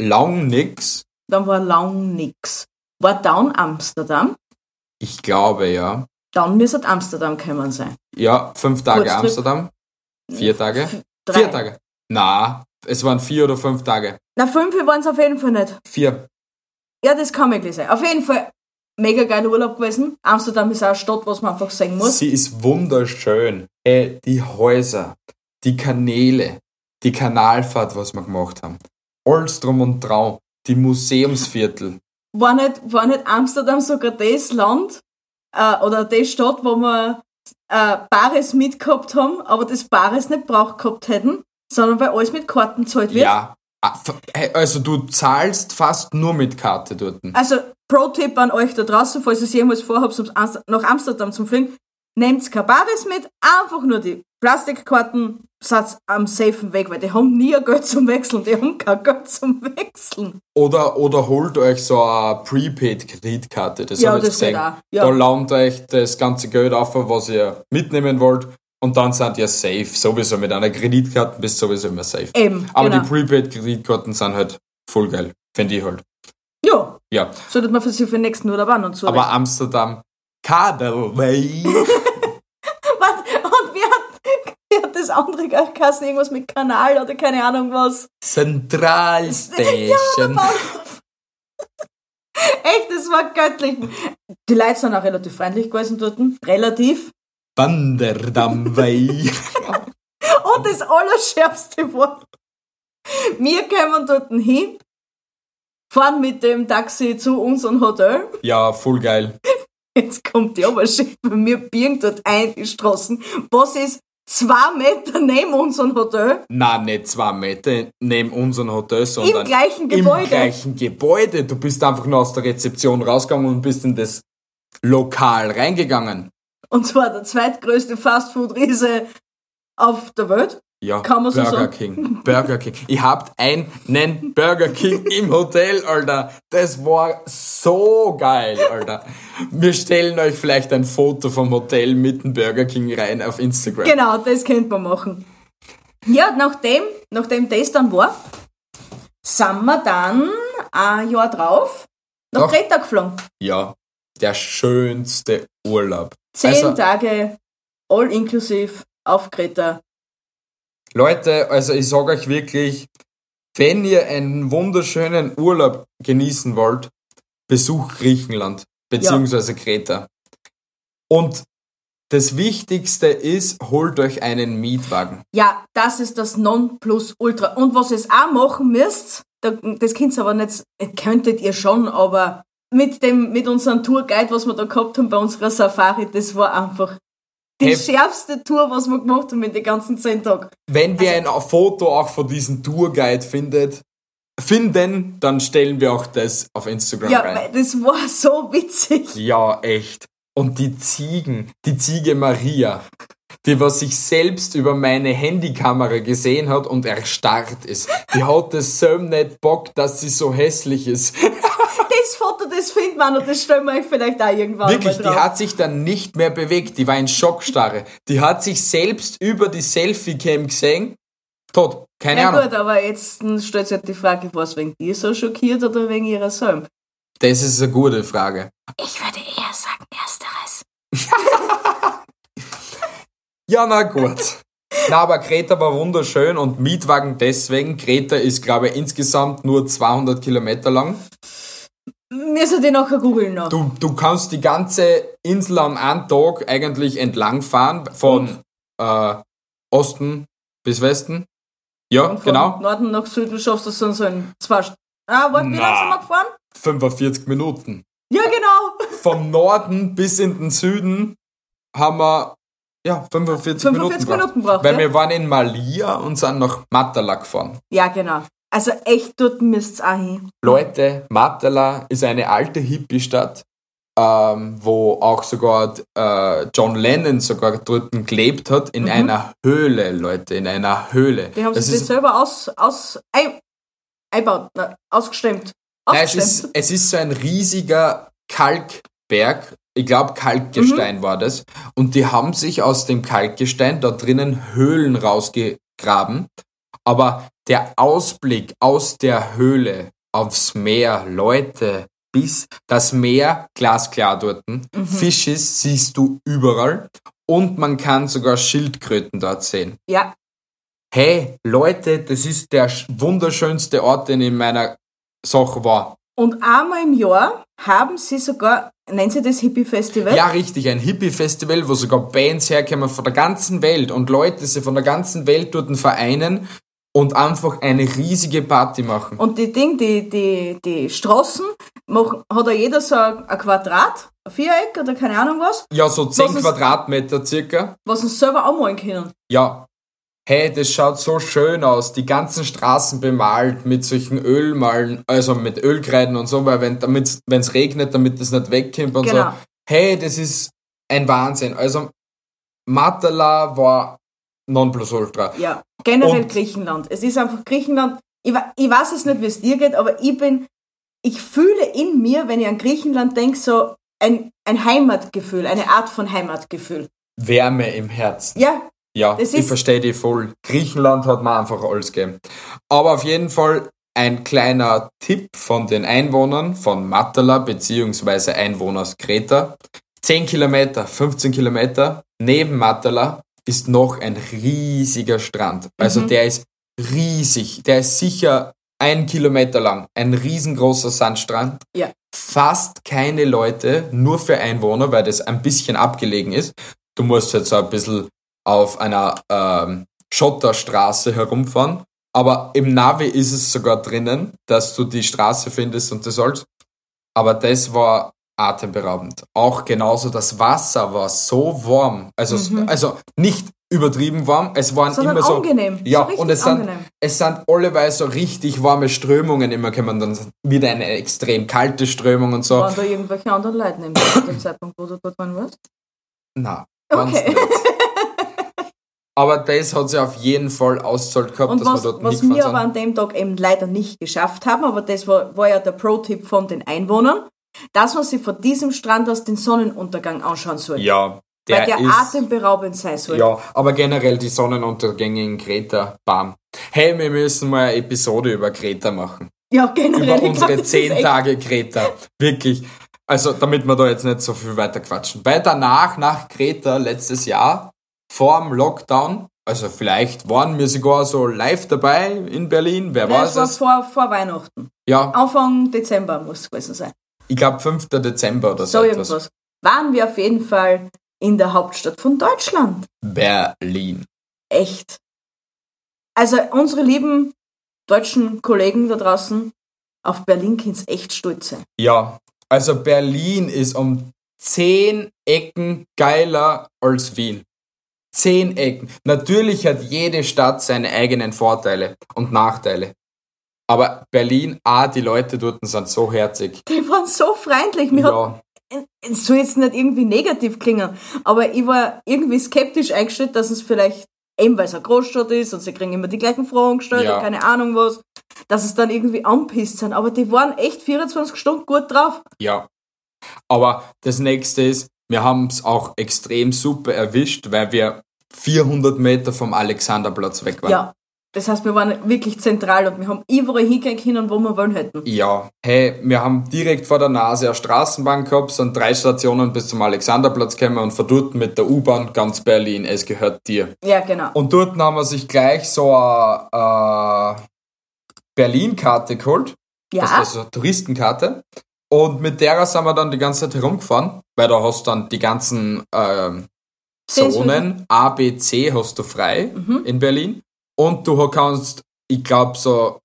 lang nix. Dann war lang nix. War dann Amsterdam. Ich glaube, ja. Dann müsste Amsterdam kommen sein. Ja, fünf Tage Kurztrip. Amsterdam. Vier Tage? Drei. Vier Tage. Na, es waren vier oder fünf Tage. Na, fünf waren es auf jeden Fall nicht. Vier. Ja, das kann möglich sein. Auf jeden Fall mega geiler Urlaub gewesen. Amsterdam ist auch eine Stadt, was man einfach sehen muss. Sie ist wunderschön. Ey, die Häuser, die Kanäle, die Kanalfahrt, was wir gemacht haben. Alles drum und dran. Die Museumsviertel. War nicht, war nicht Amsterdam sogar das Land äh, oder die Stadt, wo wir äh, Bares mitgehabt haben, aber das Bares nicht braucht gehabt hätten, sondern weil alles mit Karten zahlt wird. Ja. Ah, Also du zahlst fast nur mit Karte dort. Also, Pro-Tipp an euch da draußen, falls ihr es jemals vorhabt, nach Amsterdam zu fliegen, nehmt kein Bares mit, einfach nur die Plastikkarten, seid am safen Weg, weil die haben nie ein Geld zum Wechseln, die haben kein Geld zum Wechseln. Oder, oder holt euch so eine Prepaid-Kreditkarte. Das Ja, hab ich das gesehen. ja. Da launt euch das ganze Geld auf, was ihr mitnehmen wollt. Und dann seid ihr safe. Sowieso mit einer Kreditkarte bist du sowieso immer safe. Eben, Aber genau. die Prepaid-Kreditkarten sind halt voll geil. Finde ich halt. Ja, Ja. sollte man für sich für den nächsten Urlaub auch noch zu. Aber Amsterdam, Kabelway. *laughs* Was? Und wie hat, wie hat das andere geheißen? Irgendwas mit Kanal oder keine Ahnung was. Zentralstation. *laughs* Echt, das war göttlich. Die Leute sind auch relativ freundlich gewesen dort. Relativ. Banderdamway. *laughs* Und das Allerschärfste war, wir kommen dort hin, fahren mit dem Taxi zu unserem Hotel. ja, voll geil. Jetzt kommt die Oberschicht bei mir, biegen dort ein, die Straßen. Was ist zwei Meter neben unserem Hotel? Na, nicht zwei Meter neben unserem Hotel, sondern gleichen Gebäude. Im gleichen Gebäude. Du bist einfach nur aus der Rezeption rausgegangen und bist in das Lokal reingegangen. Und zwar der zweitgrößte Fastfood-Riese auf der Welt. Ja, Kann man so Burger sagen? King. Burger King. Ihr habt einen Burger King im Hotel, Alter. Das war so geil, Alter. Wir stellen euch vielleicht ein Foto vom Hotel mit dem Burger King rein auf Instagram. Genau, das könnte man machen. Ja, nachdem, nachdem das dann war, sind wir dann ein Jahr drauf nach Doch. Kreta geflogen. Ja, der schönste Urlaub. Zehn Also- Tage, all inklusiv, auf Kreta. Leute, also ich sage euch wirklich, wenn ihr einen wunderschönen Urlaub genießen wollt, besucht Griechenland beziehungsweise Kreta. Und das Wichtigste ist, holt euch einen Mietwagen. Ja, das ist das Nonplusultra. Und was ihr auch machen müsst, da- das könnt ihr aber nicht, könntet ihr schon, aber mit dem, mit unserem Tourguide, was wir da gehabt haben bei unserer Safari, das war einfach die Hey. schärfste Tour, was wir gemacht haben in den ganzen zehn Tagen. Wenn wir ein Foto auch von diesem Tourguide findet, finden, dann stellen wir auch das auf Instagram Ja, rein. weil das war so witzig. Ja, echt. Und die Ziegen, die Ziege Maria, die was sich selbst über meine Handykamera gesehen hat und erstarrt ist. Die hat es so nicht Bock, dass sie so hässlich ist. *laughs* Das Foto, das findet man und das stellen wir euch vielleicht auch irgendwann Wirklich, mal die drauf. hat sich dann nicht mehr bewegt. Die war in Schockstarre. Die hat sich selbst über die Selfie-Cam gesehen. Tot. Keine ja Ahnung. gut, aber jetzt stellt sich halt die Frage, was wegen dir so schockiert oder wegen ihrer selben? Das ist eine gute Frage. Ich würde eher sagen, ersteres. Ja, na gut. Na, aber Kreta war wunderschön und Mietwagen deswegen. Kreta ist, glaube ich, insgesamt nur 200 Kilometer lang. Müssen die nachher googeln noch. Du, du kannst die ganze Insel an einem Tag eigentlich entlangfahren, von äh, Osten bis Westen. Ja, Und von genau. Norden nach Süden schaffst du so in so ein zwei St Ah, warte, wie lange sind wir gefahren? 45 Minuten. Ja, genau. Vom Norden bis in den Süden haben wir ja, 45, 45 Minuten, Minuten braucht, Weil ja. wir waren in Malia und sind nach Matala gefahren. Ja, genau. Also echt, dort müsst's auch hin. Leute, Matala ist eine alte Hippie-Stadt, ähm, wo auch sogar äh, John Lennon sogar dort gelebt hat, in einer Höhle, Leute, in einer Höhle. Mhm. Die haben das sich selber aus, aus, ein, einbaut, na, ausgestemmt. nein, es, ist, es ist so ein riesiger Kalkberg, ich glaube Kalkgestein Mhm. war das, und die haben sich aus dem Kalkgestein da drinnen Höhlen rausgegraben, aber der Ausblick aus der Höhle aufs Meer, Leute, bis das Meer glasklar dort, Mhm. Fischis siehst du überall und man kann sogar Schildkröten dort sehen. ja, Hey, Leute, das ist der sch- wunderschönste Ort, den ich in meiner Sache war. und einmal im Jahr haben sie sogar, nennen sie das Hippie-Festival? Ja, richtig, ein Hippie-Festival, wo sogar Bands herkommen von der ganzen Welt und Leute sich von der ganzen Welt dort vereinen und einfach eine riesige Party machen. Und die Ding, die, die, die Straßen, machen, hat ja jeder so ein, ein Quadrat, ein Viereck oder keine Ahnung was, Ja, so 10 Was Quadratmeter circa. was sie selber anmalen können. Ja. Hey, das schaut so schön aus. Die ganzen Straßen bemalt mit solchen Ölmalen, also mit Ölkreiden und so, weil wenn es regnet, damit das nicht wegkommt und Genau. so. Hey, das ist ein Wahnsinn. Also Matala war Nonplusultra. Ja, generell Und- Griechenland. Es ist einfach Griechenland. Ich, ich weiß es nicht, wie es dir geht, aber ich bin, ich fühle in mir, wenn ich an Griechenland denke, so ein, ein Heimatgefühl, eine Art von Heimatgefühl. Wärme im Herzen. Ja, Ja, ich verstehe die voll. Griechenland hat mir einfach alles gegeben. Aber auf jeden Fall ein kleiner Tipp von den Einwohnern von Matala beziehungsweise Einwohners Kreta. 10 Kilometer, 15 Kilometer neben Matala ist noch ein riesiger Strand. Also Mhm. der ist riesig. Der ist sicher ein Kilometer lang. Ein riesengroßer Sandstrand. Ja. Fast keine Leute, nur für Einwohner, weil das ein bisschen abgelegen ist. Du musst jetzt so ein bisschen auf einer ähm, Schotterstraße herumfahren. Aber im Navi ist es sogar drinnen, dass du die Straße findest und das alles. Aber das war atemberaubend. Auch genauso das Wasser war so warm. Also, also nicht übertrieben warm, es waren Mhm. sondern immer so. angenehm. Ja, so und es sind, angenehm. es sind alleweil so richtig warme Strömungen immer kommen. Dann wieder eine extrem kalte Strömung und so. Waren da irgendwelche anderen Leute zu dem Zeitpunkt, wo du dort waren warst? Na, Okay. *laughs* Aber das hat sich auf jeden Fall auszahlt gehabt, Und dass was, wir dort was wir aber an dem Tag eben leider nicht geschafft haben, aber das war, war ja der Pro-Tipp von den Einwohnern, dass man sich von diesem Strand aus den Sonnenuntergang anschauen soll. Ja, weil der, der ist. atemberaubend sein soll. Ja, aber generell die Sonnenuntergänge in Kreta, bam. Hey, wir müssen mal eine Episode über Kreta machen. Ja, generell. Über glaub, unsere das ist zehn Tage Kreta. Wirklich. Also, damit wir da jetzt nicht so viel weiter quatschen. Weil danach, nach Kreta, letztes Jahr, vor dem Lockdown, also vielleicht waren wir sogar so live dabei in Berlin, wer Nein, weiß es war es? vor, vor Weihnachten. Ja, Anfang Dezember muss es gewesen sein. Ich glaube 5. Dezember oder so, So etwas. irgendwas. Waren wir auf jeden Fall in der Hauptstadt von Deutschland. Berlin. Echt. Also unsere lieben deutschen Kollegen da draußen, auf Berlin sie echt stolz sein. Ja, also Berlin ist um zehn Ecken geiler als Wien. Zehn Ecken. Natürlich hat jede Stadt seine eigenen Vorteile und Nachteile. Aber Berlin, ah, die Leute dort sind so herzig. Die waren so freundlich. Mir hat Ja, es soll jetzt nicht irgendwie negativ klingen, aber ich war irgendwie skeptisch eingestellt, dass es vielleicht, eben weil es eine Großstadt ist und sie kriegen immer die gleichen Fragen gestellt Ja. und keine Ahnung was, dass es dann irgendwie anpisst sind. Aber die waren echt 24 Stunden gut drauf. ja. Aber das nächste ist, wir haben es auch extrem super erwischt, weil wir 400 Meter vom Alexanderplatz weg waren. Ja. Das heißt, wir waren wirklich zentral und wir haben überall hingehen können, wo wir wollen hätten. Ja, hey, wir haben direkt vor der Nase eine Straßenbahn gehabt, sind drei Stationen bis zum Alexanderplatz gekommen und von dort mit der U-Bahn ganz Berlin, es gehört dir. Ja, genau. Und dort haben wir sich gleich so eine, eine Berlin-Karte geholt, Ja, das ist so eine Touristenkarte. Und mit der sind wir dann die ganze Zeit herumgefahren, weil da hast du dann die ganzen ähm, Zonen, A, B, C hast du frei Mhm. in Berlin. Und du kannst, ich glaube so,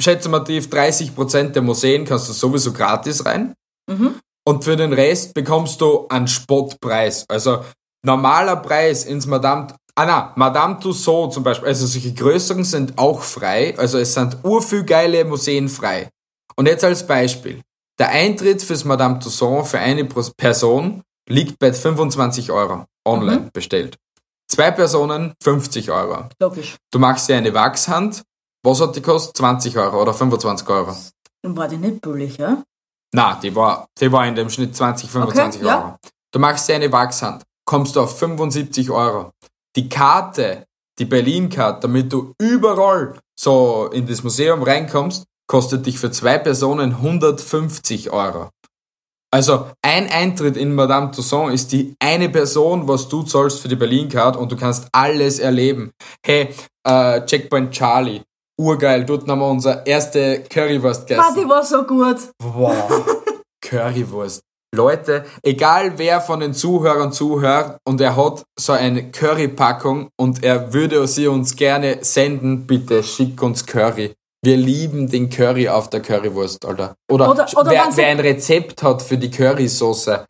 schätze mal tief, 30% der Museen kannst du sowieso gratis rein. Mhm. Und für den Rest bekommst du einen Spottpreis. Also normaler Preis ins Madame, ah na, Madame Tussauds zum Beispiel, also solche größeren sind auch frei, also es sind urviel geile Museen frei. Und jetzt als Beispiel, der Eintritt fürs Madame Tussauds für eine Person liegt bei 25 Euro, online bestellt. Zwei Personen 50 Euro. Logisch. Du machst dir eine Wachshand, was hat die kostet? 20 Euro oder 25 Euro? Dann war die nicht billig, ja? Na, die war, die war in dem Schnitt 20, 25 Okay, ja. Euro. Du machst dir eine Wachshand, kommst du auf 75 Euro. Die Karte, die Berlin-Karte, damit du überall so in das Museum reinkommst, kostet dich für zwei Personen 150 Euro. Also ein Eintritt in Madame Tussauds ist die eine Person, was du zahlst für die Berlin-Card und du kannst alles erleben. Hey, äh, Checkpoint Charlie, urgeil, dort haben wir unsere erste Currywurst gegessen. Ah, die war so gut. Wow. *laughs* Currywurst. Leute, egal wer von den Zuhörern zuhört und er hat so eine Currypackung und er würde sie uns gerne senden, bitte schick uns Curry. Wir lieben den Curry auf der Currywurst, Alter. Oder, Oder- oder wer, wer ein Rezept hat für die Currysoße.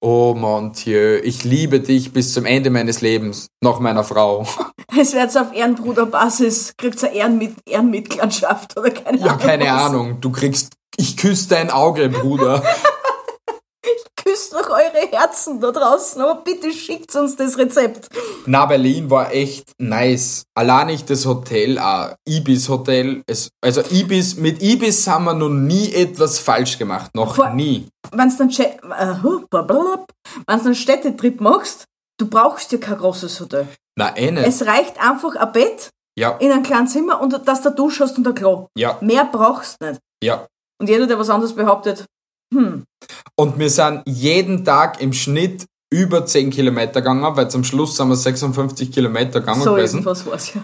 Oh mon Dieu, ich liebe dich bis zum Ende meines Lebens, nach meiner Frau. *laughs* Es wird auf Ehrenbruderbasis, kriegt's eine Ehrenmit Ehrenmitgliedschaft oder keine Ja, Ahnung. keine was. Ahnung, du kriegst, ich küsse dein Auge, Bruder. *laughs* Küsst doch eure Herzen da draußen, aber bitte schickt uns das Rezept. Na, Berlin war echt nice. Allein nicht das Hotel, auch Ibis Hotel. Es, also Ibis, mit Ibis haben wir noch nie etwas falsch gemacht. Noch Vor- nie. Wenn du dann. Wenn's einen Städtetrip machst, du brauchst ja kein großes Hotel. Na, eh nicht. Es reicht einfach ein Bett Ja, in einem kleinen Zimmer und dass du eine Dusche hast und ein Klo. ja, Mehr brauchst du nicht. ja. Und jeder, der was anderes behauptet, hm, Und wir sind jeden Tag im Schnitt über 10 Kilometer gegangen, weil zum Schluss sind wir 56 Kilometer gegangen so gewesen. irgendwas war's ja.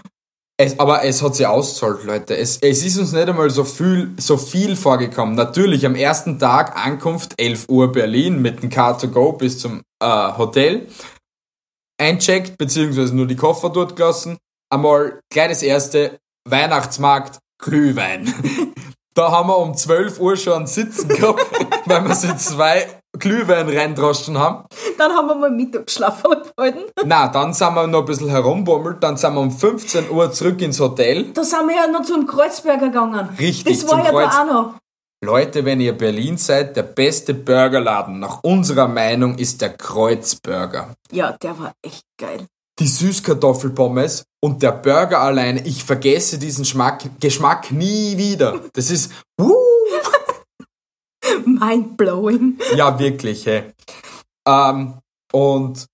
Es, aber es hat sich ausgezahlt, Leute. Es, es ist uns nicht einmal so viel, so viel vorgekommen. Natürlich am ersten Tag Ankunft 11 Uhr Berlin mit dem Car2Go bis zum äh, Hotel. Eincheckt, beziehungsweise nur die Koffer dort gelassen. Einmal gleich das erste Weihnachtsmarkt Glühwein. *laughs* da haben wir um 12 Uhr schon einen Sitzen gehabt, weil wir sie zwei Glühwein reindroschen haben. Dann haben wir mal Mittagsschlaf gehalten. Na, dann sind wir noch ein bisschen herumbummelt, dann sind wir um 15 Uhr zurück ins Hotel. Da sind wir ja noch zum Kreuzberger gegangen. Richtig, Das war ja Kreuz- da auch noch. Leute, wenn ihr Berlin seid, der beste Burgerladen nach unserer Meinung ist der Kreuzburger. Ja, der war echt geil. Die Süßkartoffelpommes und der Burger alleine, ich vergesse diesen Schmack, Geschmack nie wieder. Das ist, uh, *laughs* Mindblowing. ja wirklich, hey. Ähm, und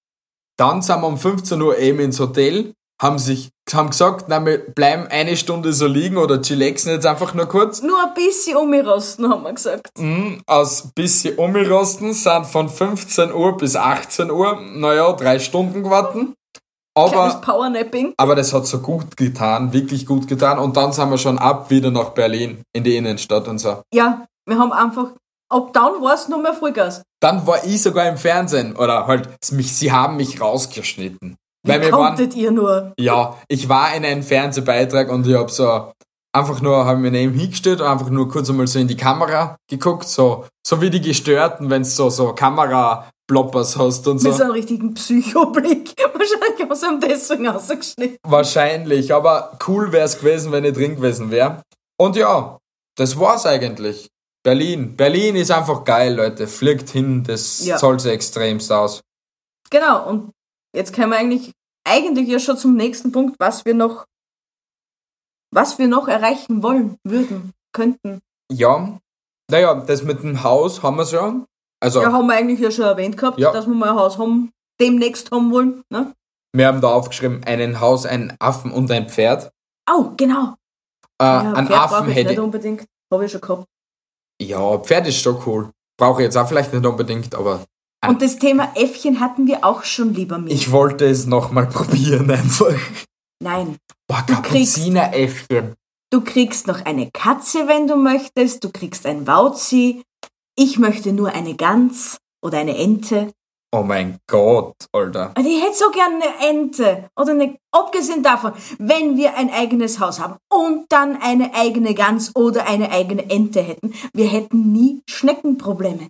dann sind wir um 15 Uhr eben ins Hotel, haben sich, haben gesagt, na, wir bleiben eine Stunde so liegen oder chillaxen jetzt einfach nur kurz. Nur ein bisschen umrosten, haben wir gesagt. Mhm, aus bisschen umrosten sind von 15 Uhr bis 18 Uhr, naja, drei Stunden gewartet. Aber, Powernapping. aber das hat so gut getan, wirklich gut getan. Und dann sind wir schon ab wieder nach Berlin, in die Innenstadt und so. Ja, wir haben einfach, ab dann war es nur mehr Vollgas. Dann war ich sogar im Fernsehen, oder halt, mich, sie haben mich rausgeschnitten. Weil Wie wir waren, ihr nur? ja, ich war in einem Fernsehbeitrag und ich hab so einfach nur, hab mich neben hingestellt und einfach nur kurz einmal so in die Kamera geguckt, so, so wie die Gestörten, wenn's so, so Kamera-Bloppers hast und so. Mit so einem richtigen Psychoblick. *laughs* Wahrscheinlich haben sie ihm deswegen rausgeschnitten. Wahrscheinlich, aber cool wär's gewesen, wenn ich drin gewesen wäre. Und ja, das war's eigentlich. Berlin. Berlin ist einfach geil, Leute. Fliegt hin, das Ja. zahlt sich extremst aus. Genau, und jetzt kommen wir eigentlich, eigentlich ja schon zum nächsten Punkt, was wir noch, was wir noch erreichen wollen, würden, könnten. Ja, naja, das mit dem Haus haben wir schon. Also, Ja, haben wir eigentlich ja schon erwähnt gehabt, Ja. dass wir mal ein Haus haben, demnächst haben wollen. Ne? wir haben da aufgeschrieben, einen Haus, einen Affen und ein Pferd. Oh, genau. Äh, Ja, ein Pferd Affen brauche ich hätte nicht unbedingt. Habe ich schon gehabt. Ja, Pferd ist schon cool. Brauche ich jetzt auch vielleicht nicht unbedingt, aber Und das Thema Äffchen hatten wir auch schon lieber mit. ich wollte es nochmal *laughs* probieren einfach. Nein. Boah, Du kriegst- Kapuzineräffchen. Du kriegst noch eine Katze, wenn du möchtest. Du kriegst ein Wauzi. Ich möchte nur eine Gans oder eine Ente. Oh mein Gott, Alter. Also ich hätte so gern eine Ente. Oder eine, abgesehen davon, wenn wir ein eigenes Haus haben und dann eine eigene Gans oder eine eigene Ente hätten, wir hätten nie Schneckenprobleme.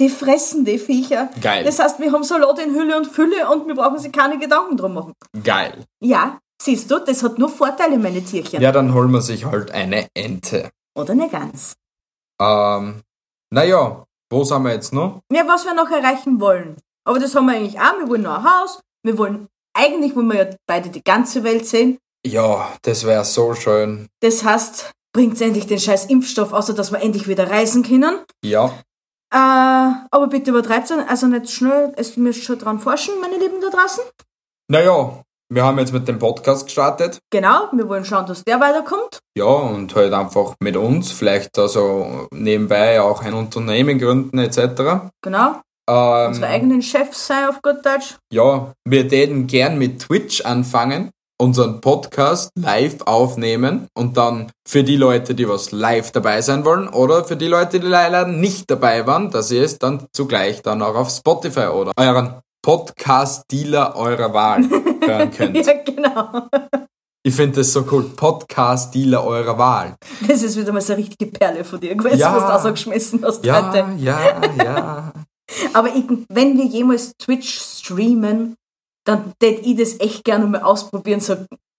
Die fressen die Viecher. Geil. Das heißt, wir haben Salat in Hülle und Fülle und wir brauchen sich keine Gedanken drum machen. Geil. Ja, siehst du, das hat nur Vorteile, meine Tierchen. Ja, dann holen wir sich halt eine Ente. Oder eine Gans. Ähm, naja, wo sind wir jetzt noch? Ja, was wir noch erreichen wollen. Aber das haben wir eigentlich auch. Wir wollen noch ein Haus. Wir wollen, eigentlich wollen wir ja beide die ganze Welt sehen. Ja, das wäre so schön. Das heißt, bringt endlich den scheiß Impfstoff, außer dass wir endlich wieder reisen können. Ja, Äh, aber bitte übertreibt es also nicht schnell. Es müsst schon dran forschen, meine Lieben da draußen. naja, wir haben jetzt mit dem Podcast gestartet. Genau, wir wollen schauen, dass der weiterkommt. Ja, und halt einfach mit uns, vielleicht also nebenbei auch ein Unternehmen gründen etc. Genau. Unsere Ähm, eigenen Chefs sein auf gut Deutsch. ja, wir täten gern mit Twitch anfangen, unseren Podcast live aufnehmen und dann für die Leute, die was live dabei sein wollen oder für die Leute, die leider nicht dabei waren, dass ihr es dann zugleich dann auch auf Spotify oder euren Podcast-Dealer eurer Wahl *laughs* hören könnt. Ja, genau. Ich finde das so cool. Podcast-Dealer eurer Wahl. Das ist wieder mal so eine richtige Perle von dir gewesen, Ja. was du rausgeschmissen hast Ja, heute. ja, ja. Aber ich, wenn wir jemals Twitch streamen, dann tät ich das echt gerne mal ausprobieren, so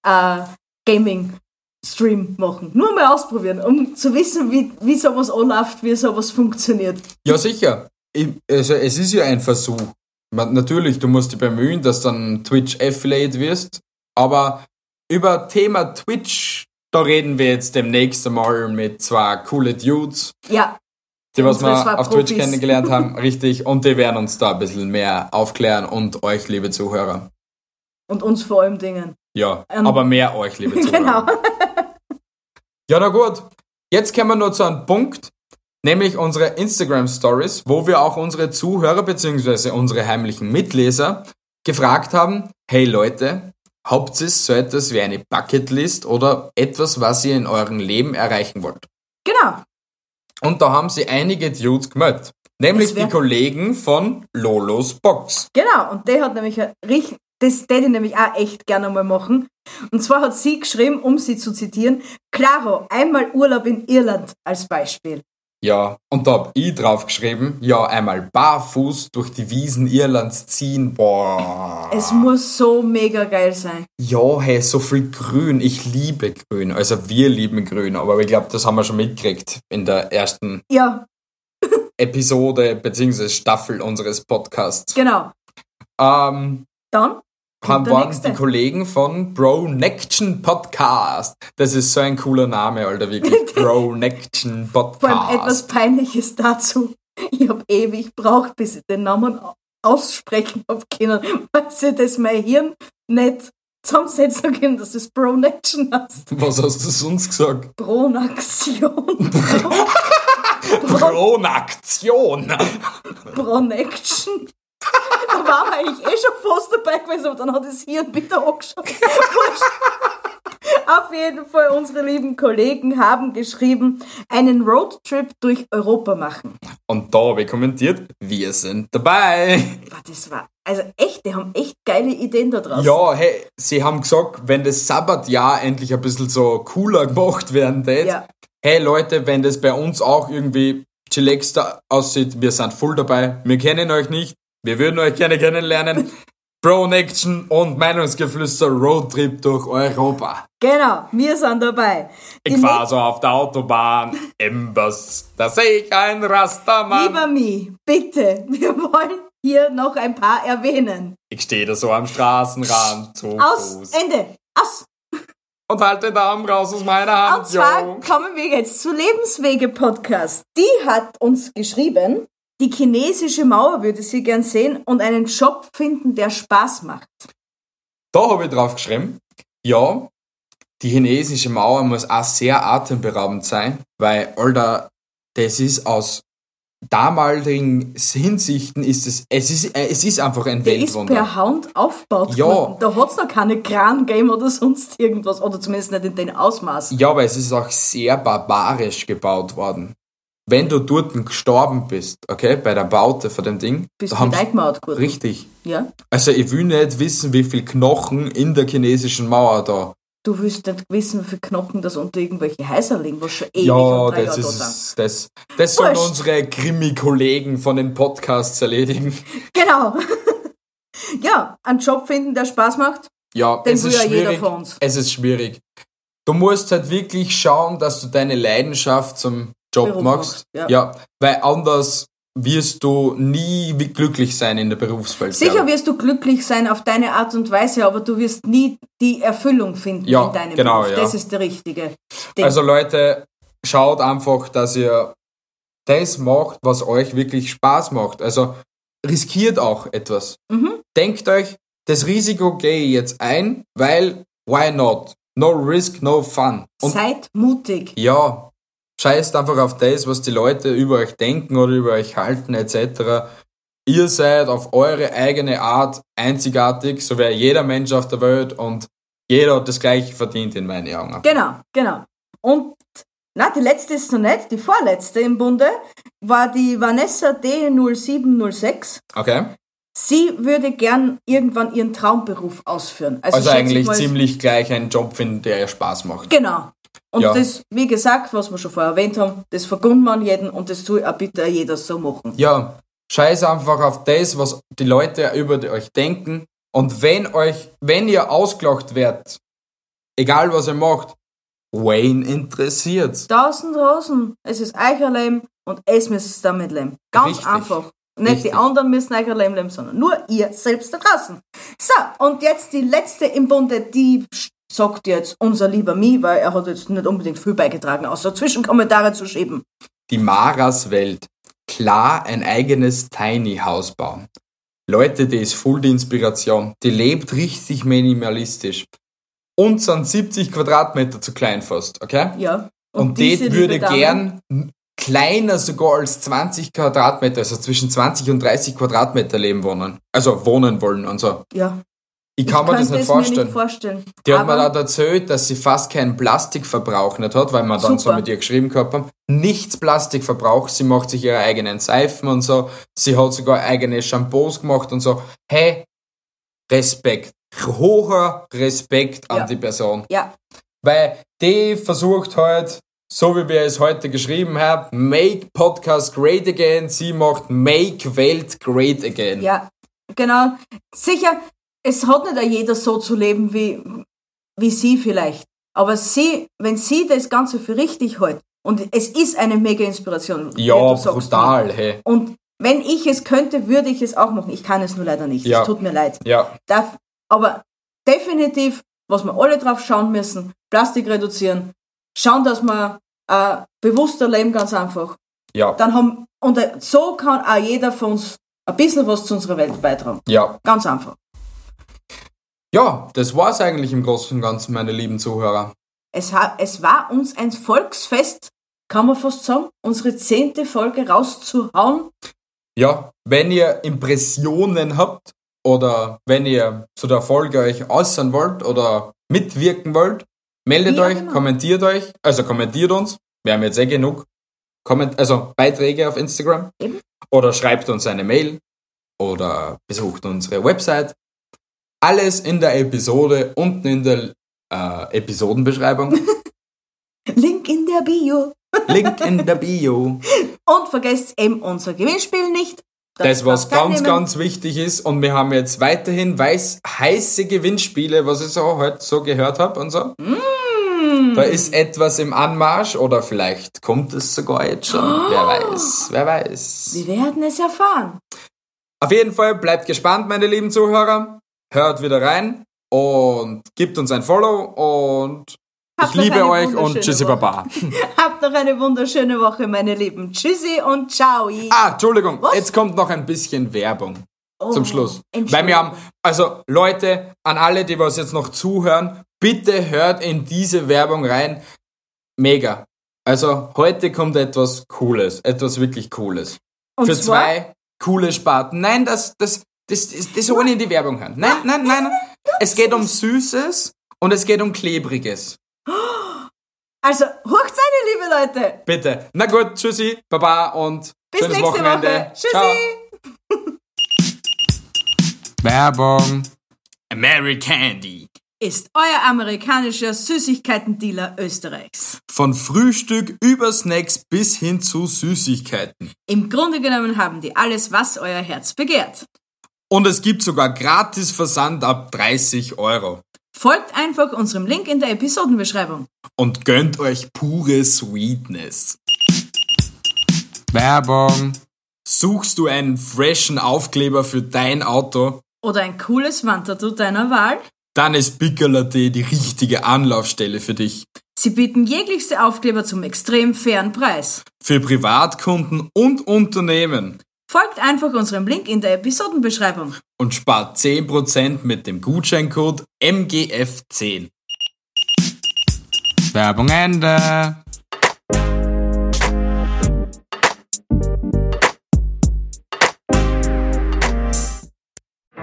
äh, Gaming-Stream machen. Nur mal ausprobieren, um zu wissen, wie, wie sowas anläuft, wie sowas funktioniert. Ja, sicher. Ich, also, es ist ja ein Versuch. Man, natürlich, du musst dich bemühen, dass dann Twitch Affiliate wirst, aber über Thema Twitch, da reden wir jetzt demnächst einmal mit zwei coole Dudes, Ja, die was wir auf Twitch kennengelernt haben, *laughs* richtig, und die werden uns da ein bisschen mehr aufklären und euch, liebe Zuhörer. und uns vor allem Dingen. Ja, Ähm, aber mehr euch, liebe Zuhörer. *laughs* Genau. Ja, na gut. Jetzt kommen wir nur zu einem Punkt, nämlich unsere Instagram Stories, wo wir auch unsere Zuhörer bzw. unsere heimlichen Mitleser gefragt haben, hey Leute, habt ihr so etwas wie eine Bucketlist oder etwas, was ihr in eurem Leben erreichen wollt? Genau. Und da haben sie einige Dudes gemeldet. Nämlich die Kollegen von Lolos Box. Genau, und der hat nämlich richtig, das hätte ich nämlich auch echt gerne mal machen. Und zwar hat sie geschrieben, um sie zu zitieren, Claro, einmal Urlaub in Irland als Beispiel. Ja, und da hab ich drauf geschrieben, ja, einmal barfuß durch die Wiesen Irlands ziehen, boah. Es muss so mega geil sein. Ja, hey, so viel Grün. Ich liebe Grün. Also wir lieben Grün, aber ich glaube, das haben wir schon mitgekriegt in der ersten Ja, *laughs* Episode bzw. Staffel unseres Podcasts. genau. Ähm, Dann haben waren nächste. die Kollegen von Bro Nection Podcast. Das ist so ein cooler Name, Alter, wirklich. *laughs* Bro Nection vor allem etwas Podcast. Peinliches dazu. Ich habe ewig gebraucht, bis ich den Namen aussprechen habe können, weil sie das mein Hirn nicht zusammensetzen können, dass das Pronaction heißt. Was hast du sonst gesagt? Pronaktion. *laughs* Pronaktion. Pronaction. Da waren wir eigentlich eh schon fast dabei gewesen, aber dann hat das Hirn wieder angeschaut. Auf jeden Fall, unsere lieben Kollegen haben geschrieben, einen Roadtrip durch Europa machen. Und da habe ich kommentiert, wir sind dabei. Das war, also echt, die haben echt geile Ideen da draußen. Ja, hey, sie haben gesagt, wenn das Sabbatjahr endlich ein bisschen so cooler gemacht werden tät, Ja. hey Leute, wenn das bei uns auch irgendwie chillaxter aussieht, wir sind voll dabei, wir kennen euch nicht, wir würden euch gerne kennenlernen. Bro Action und Meinungsgeflüster Roadtrip durch Europa. Genau, wir sind dabei. Ich Die fahr so auf der Autobahn im Bus, da sehe ich ein Rastermann. Lieber Mi, bitte, wir wollen hier noch ein paar erwähnen. Ich stehe da so am Straßenrand zu Aus, Fuß Ende, aus. und halte den Daumen raus aus meiner Hand. Und zwar jo. kommen wir jetzt zu Lebenswege Podcast. Die hat uns geschrieben, die chinesische Mauer würde sie gern sehen und einen Job finden, der Spaß macht. Da habe ich drauf geschrieben, ja, die chinesische Mauer muss auch sehr atemberaubend sein, weil, Alter, das ist aus damaligen Hinsichten ist es, es ist, es ist einfach ein Der ist Weltwunder. per Hand aufgebaut Ja. worden. Da hat's noch keine Kran-Game oder sonst irgendwas. Oder zumindest nicht in dem Ausmaß. Ja, aber es ist auch sehr barbarisch gebaut worden. Wenn du dort gestorben bist, okay, bei der Baute von dem Ding, Bist da du haben eingemauert worden. richtig. Ja? Also ich will nicht wissen, wie viel Knochen in der chinesischen Mauer da du willst nicht wissen, wie viele Knochen das unter irgendwelche Häuser liegen, was schon ewig Ja, und drei das Jahre da ist, das, das sollen unsere Krimi-Kollegen von den Podcasts erledigen. Genau. *laughs* ja, einen Job finden, der Spaß macht. Ja, Den es will ist ja jeder schwierig. von uns. Es ist schwierig. Du musst halt wirklich schauen, dass du deine Leidenschaft zum Job machst. machst, ja. weil anders wirst du nie glücklich sein in der Berufswelt. Sicher wirst du glücklich sein auf deine Art und Weise, aber du wirst nie die Erfüllung finden Ja, in deinem genau, Beruf. ja. Das ist der richtige Ding. Also Leute, schaut einfach, dass ihr das macht, was euch wirklich Spaß macht. Also riskiert auch etwas. Mhm. Denkt euch, das Risiko gehe ich jetzt ein, weil why not? No risk, no fun. Und Seid mutig. ja, scheißt einfach auf das, was die Leute über euch denken oder über euch halten etc. Ihr seid auf eure eigene Art einzigartig, so wäre jeder Mensch auf der Welt und jeder hat das gleiche verdient in meinen Augen. Genau, genau. Und na, die letzte ist noch nicht, die vorletzte im Bunde war die Vanessa D0706. Okay? Sie würde gern irgendwann ihren Traumberuf ausführen. Also, Also eigentlich ziemlich gleich einen Job finden, der ihr Spaß macht. Genau. Und Ja. das, wie gesagt, was wir schon vorher erwähnt haben, das vergund man jeden und das soll auch bitte jeder so machen. Ja, scheiß einfach auf das, was die Leute über euch denken. Und wenn euch, wenn ihr ausgelacht werdet, egal was ihr macht, Wayne interessiert. Tausend Rosen, es ist euer Leben und es müsst damit leben. Ganz Richtig. einfach. Nicht Richtig. die anderen müssen euer Leben leben, sondern nur ihr selbst da draußen. So, und jetzt die letzte im Bunde, die sagt jetzt unser lieber Mi, weil er hat jetzt nicht unbedingt viel beigetragen, außer Zwischenkommentare zu schieben. Die Maras Welt. Klar ein eigenes Tiny House bauen. Leute, die ist voll die Inspiration. Die lebt richtig minimalistisch. Und sind 70 Quadratmeter zu klein fast, okay? Ja. Und, diese die würde gern kleiner sogar als 20 Quadratmeter, also zwischen 20 und 30 Quadratmeter leben wohnen. Also wohnen wollen und so. Ja. Ich kann mir das nicht vorstellen. Mir nicht vorstellen. Die hat mir dann erzählt, dass sie fast keinen Plastikverbrauch nicht hat, weil wir dann so Super. mit ihr geschrieben gehabt haben. Nichts Plastikverbrauch, sie macht sich ihre eigenen Seifen und so. Sie hat sogar eigene Shampoos gemacht und so. Hey, Respekt. Hoher Respekt an Ja. die Person. Ja, Weil die versucht halt, so wie wir es heute geschrieben haben, make Podcast great again. Sie macht make Welt great again. Ja, genau. Sicher, es hat nicht auch jeder so zu leben wie, wie sie vielleicht. Aber sie, wenn sie das Ganze für richtig hält, und es ist eine mega Inspiration. Ja, brutal, hey. Und wenn ich es könnte, würde ich es auch machen. Ich kann es nur leider nicht. Ja. Es tut mir leid. Ja, Darf, aber definitiv, was wir alle drauf schauen müssen, Plastik reduzieren, schauen, dass wir äh, bewusster leben, ganz einfach. ja, Dann haben, und so kann auch jeder von uns ein bisschen was zu unserer Welt beitragen. ja. Ganz einfach. Ja, das war's eigentlich im Großen und Ganzen, meine lieben Zuhörer. Es, es war uns ein Volksfest, kann man fast sagen, unsere zehnte Folge rauszuhauen. Ja, wenn ihr Impressionen habt oder wenn ihr zu der Folge euch äußern wollt oder mitwirken wollt, meldet Ja, euch, genau. kommentiert euch, also kommentiert uns. Wir haben jetzt eh genug Komment also Beiträge auf Instagram. Eben. Oder schreibt uns eine Mail oder besucht unsere Website. Alles in der Episode unten in der äh, Episodenbeschreibung. *laughs* Link in der Bio. *laughs* Link in der Bio. Und vergesst eben unser Gewinnspiel nicht. Das, was ganz, teilnehmen. ganz wichtig ist. Und wir haben jetzt weiterhin weiß, heiße Gewinnspiele, was ich so heute so gehört habe und so. Mm. Da ist etwas im Anmarsch oder vielleicht kommt es sogar jetzt schon. Wer weiß, wer weiß. Wir werden es erfahren. Auf jeden Fall bleibt gespannt, meine lieben Zuhörer. Hört wieder rein und gibt uns ein Follow und Habt ich liebe euch und tschüssi Woche. baba. *laughs* Habt noch eine wunderschöne Woche, meine Lieben. Tschüssi und ciao. Ah, Entschuldigung, Was? jetzt kommt noch ein bisschen Werbung. zum Oh, Schluss. Weil wir haben, also Leute, an alle, die was jetzt noch zuhören, bitte hört in diese Werbung rein. Mega. Also heute kommt etwas Cooles, etwas wirklich Cooles. Und Für zwar- zwei coole Sparten. Nein, das, das, das, das, das ohne in die Werbung hören. Nein, nein, nein. Es geht um Süßes und es geht um Klebriges. Also, hochzeit, liebe Leute. Bitte. Na gut, tschüssi, Baba und Bis schönes nächste Wochenende. Woche. Tschüssi. Ciao. Werbung. Americandy. ist euer amerikanischer Süßigkeitendealer Österreichs. Von Frühstück über Snacks bis hin zu Süßigkeiten. Im Grunde genommen haben die alles, was euer Herz begehrt. Und es gibt sogar gratis Versand ab 30 Euro. Folgt einfach unserem Link in der Episodenbeschreibung. Und gönnt euch pure Sweetness. Werbung. Suchst du einen freshen Aufkleber für dein Auto? Oder ein cooles Wandtattoo deiner Wahl? Dann ist Piccola.at die richtige Anlaufstelle für dich. Sie bieten jeglichste Aufkleber zum extrem fairen Preis. Für Privatkunden und Unternehmen. Folgt einfach unserem Link in der Episodenbeschreibung. Und spart 10% mit dem Gutscheincode MGF10. Werbung Ende.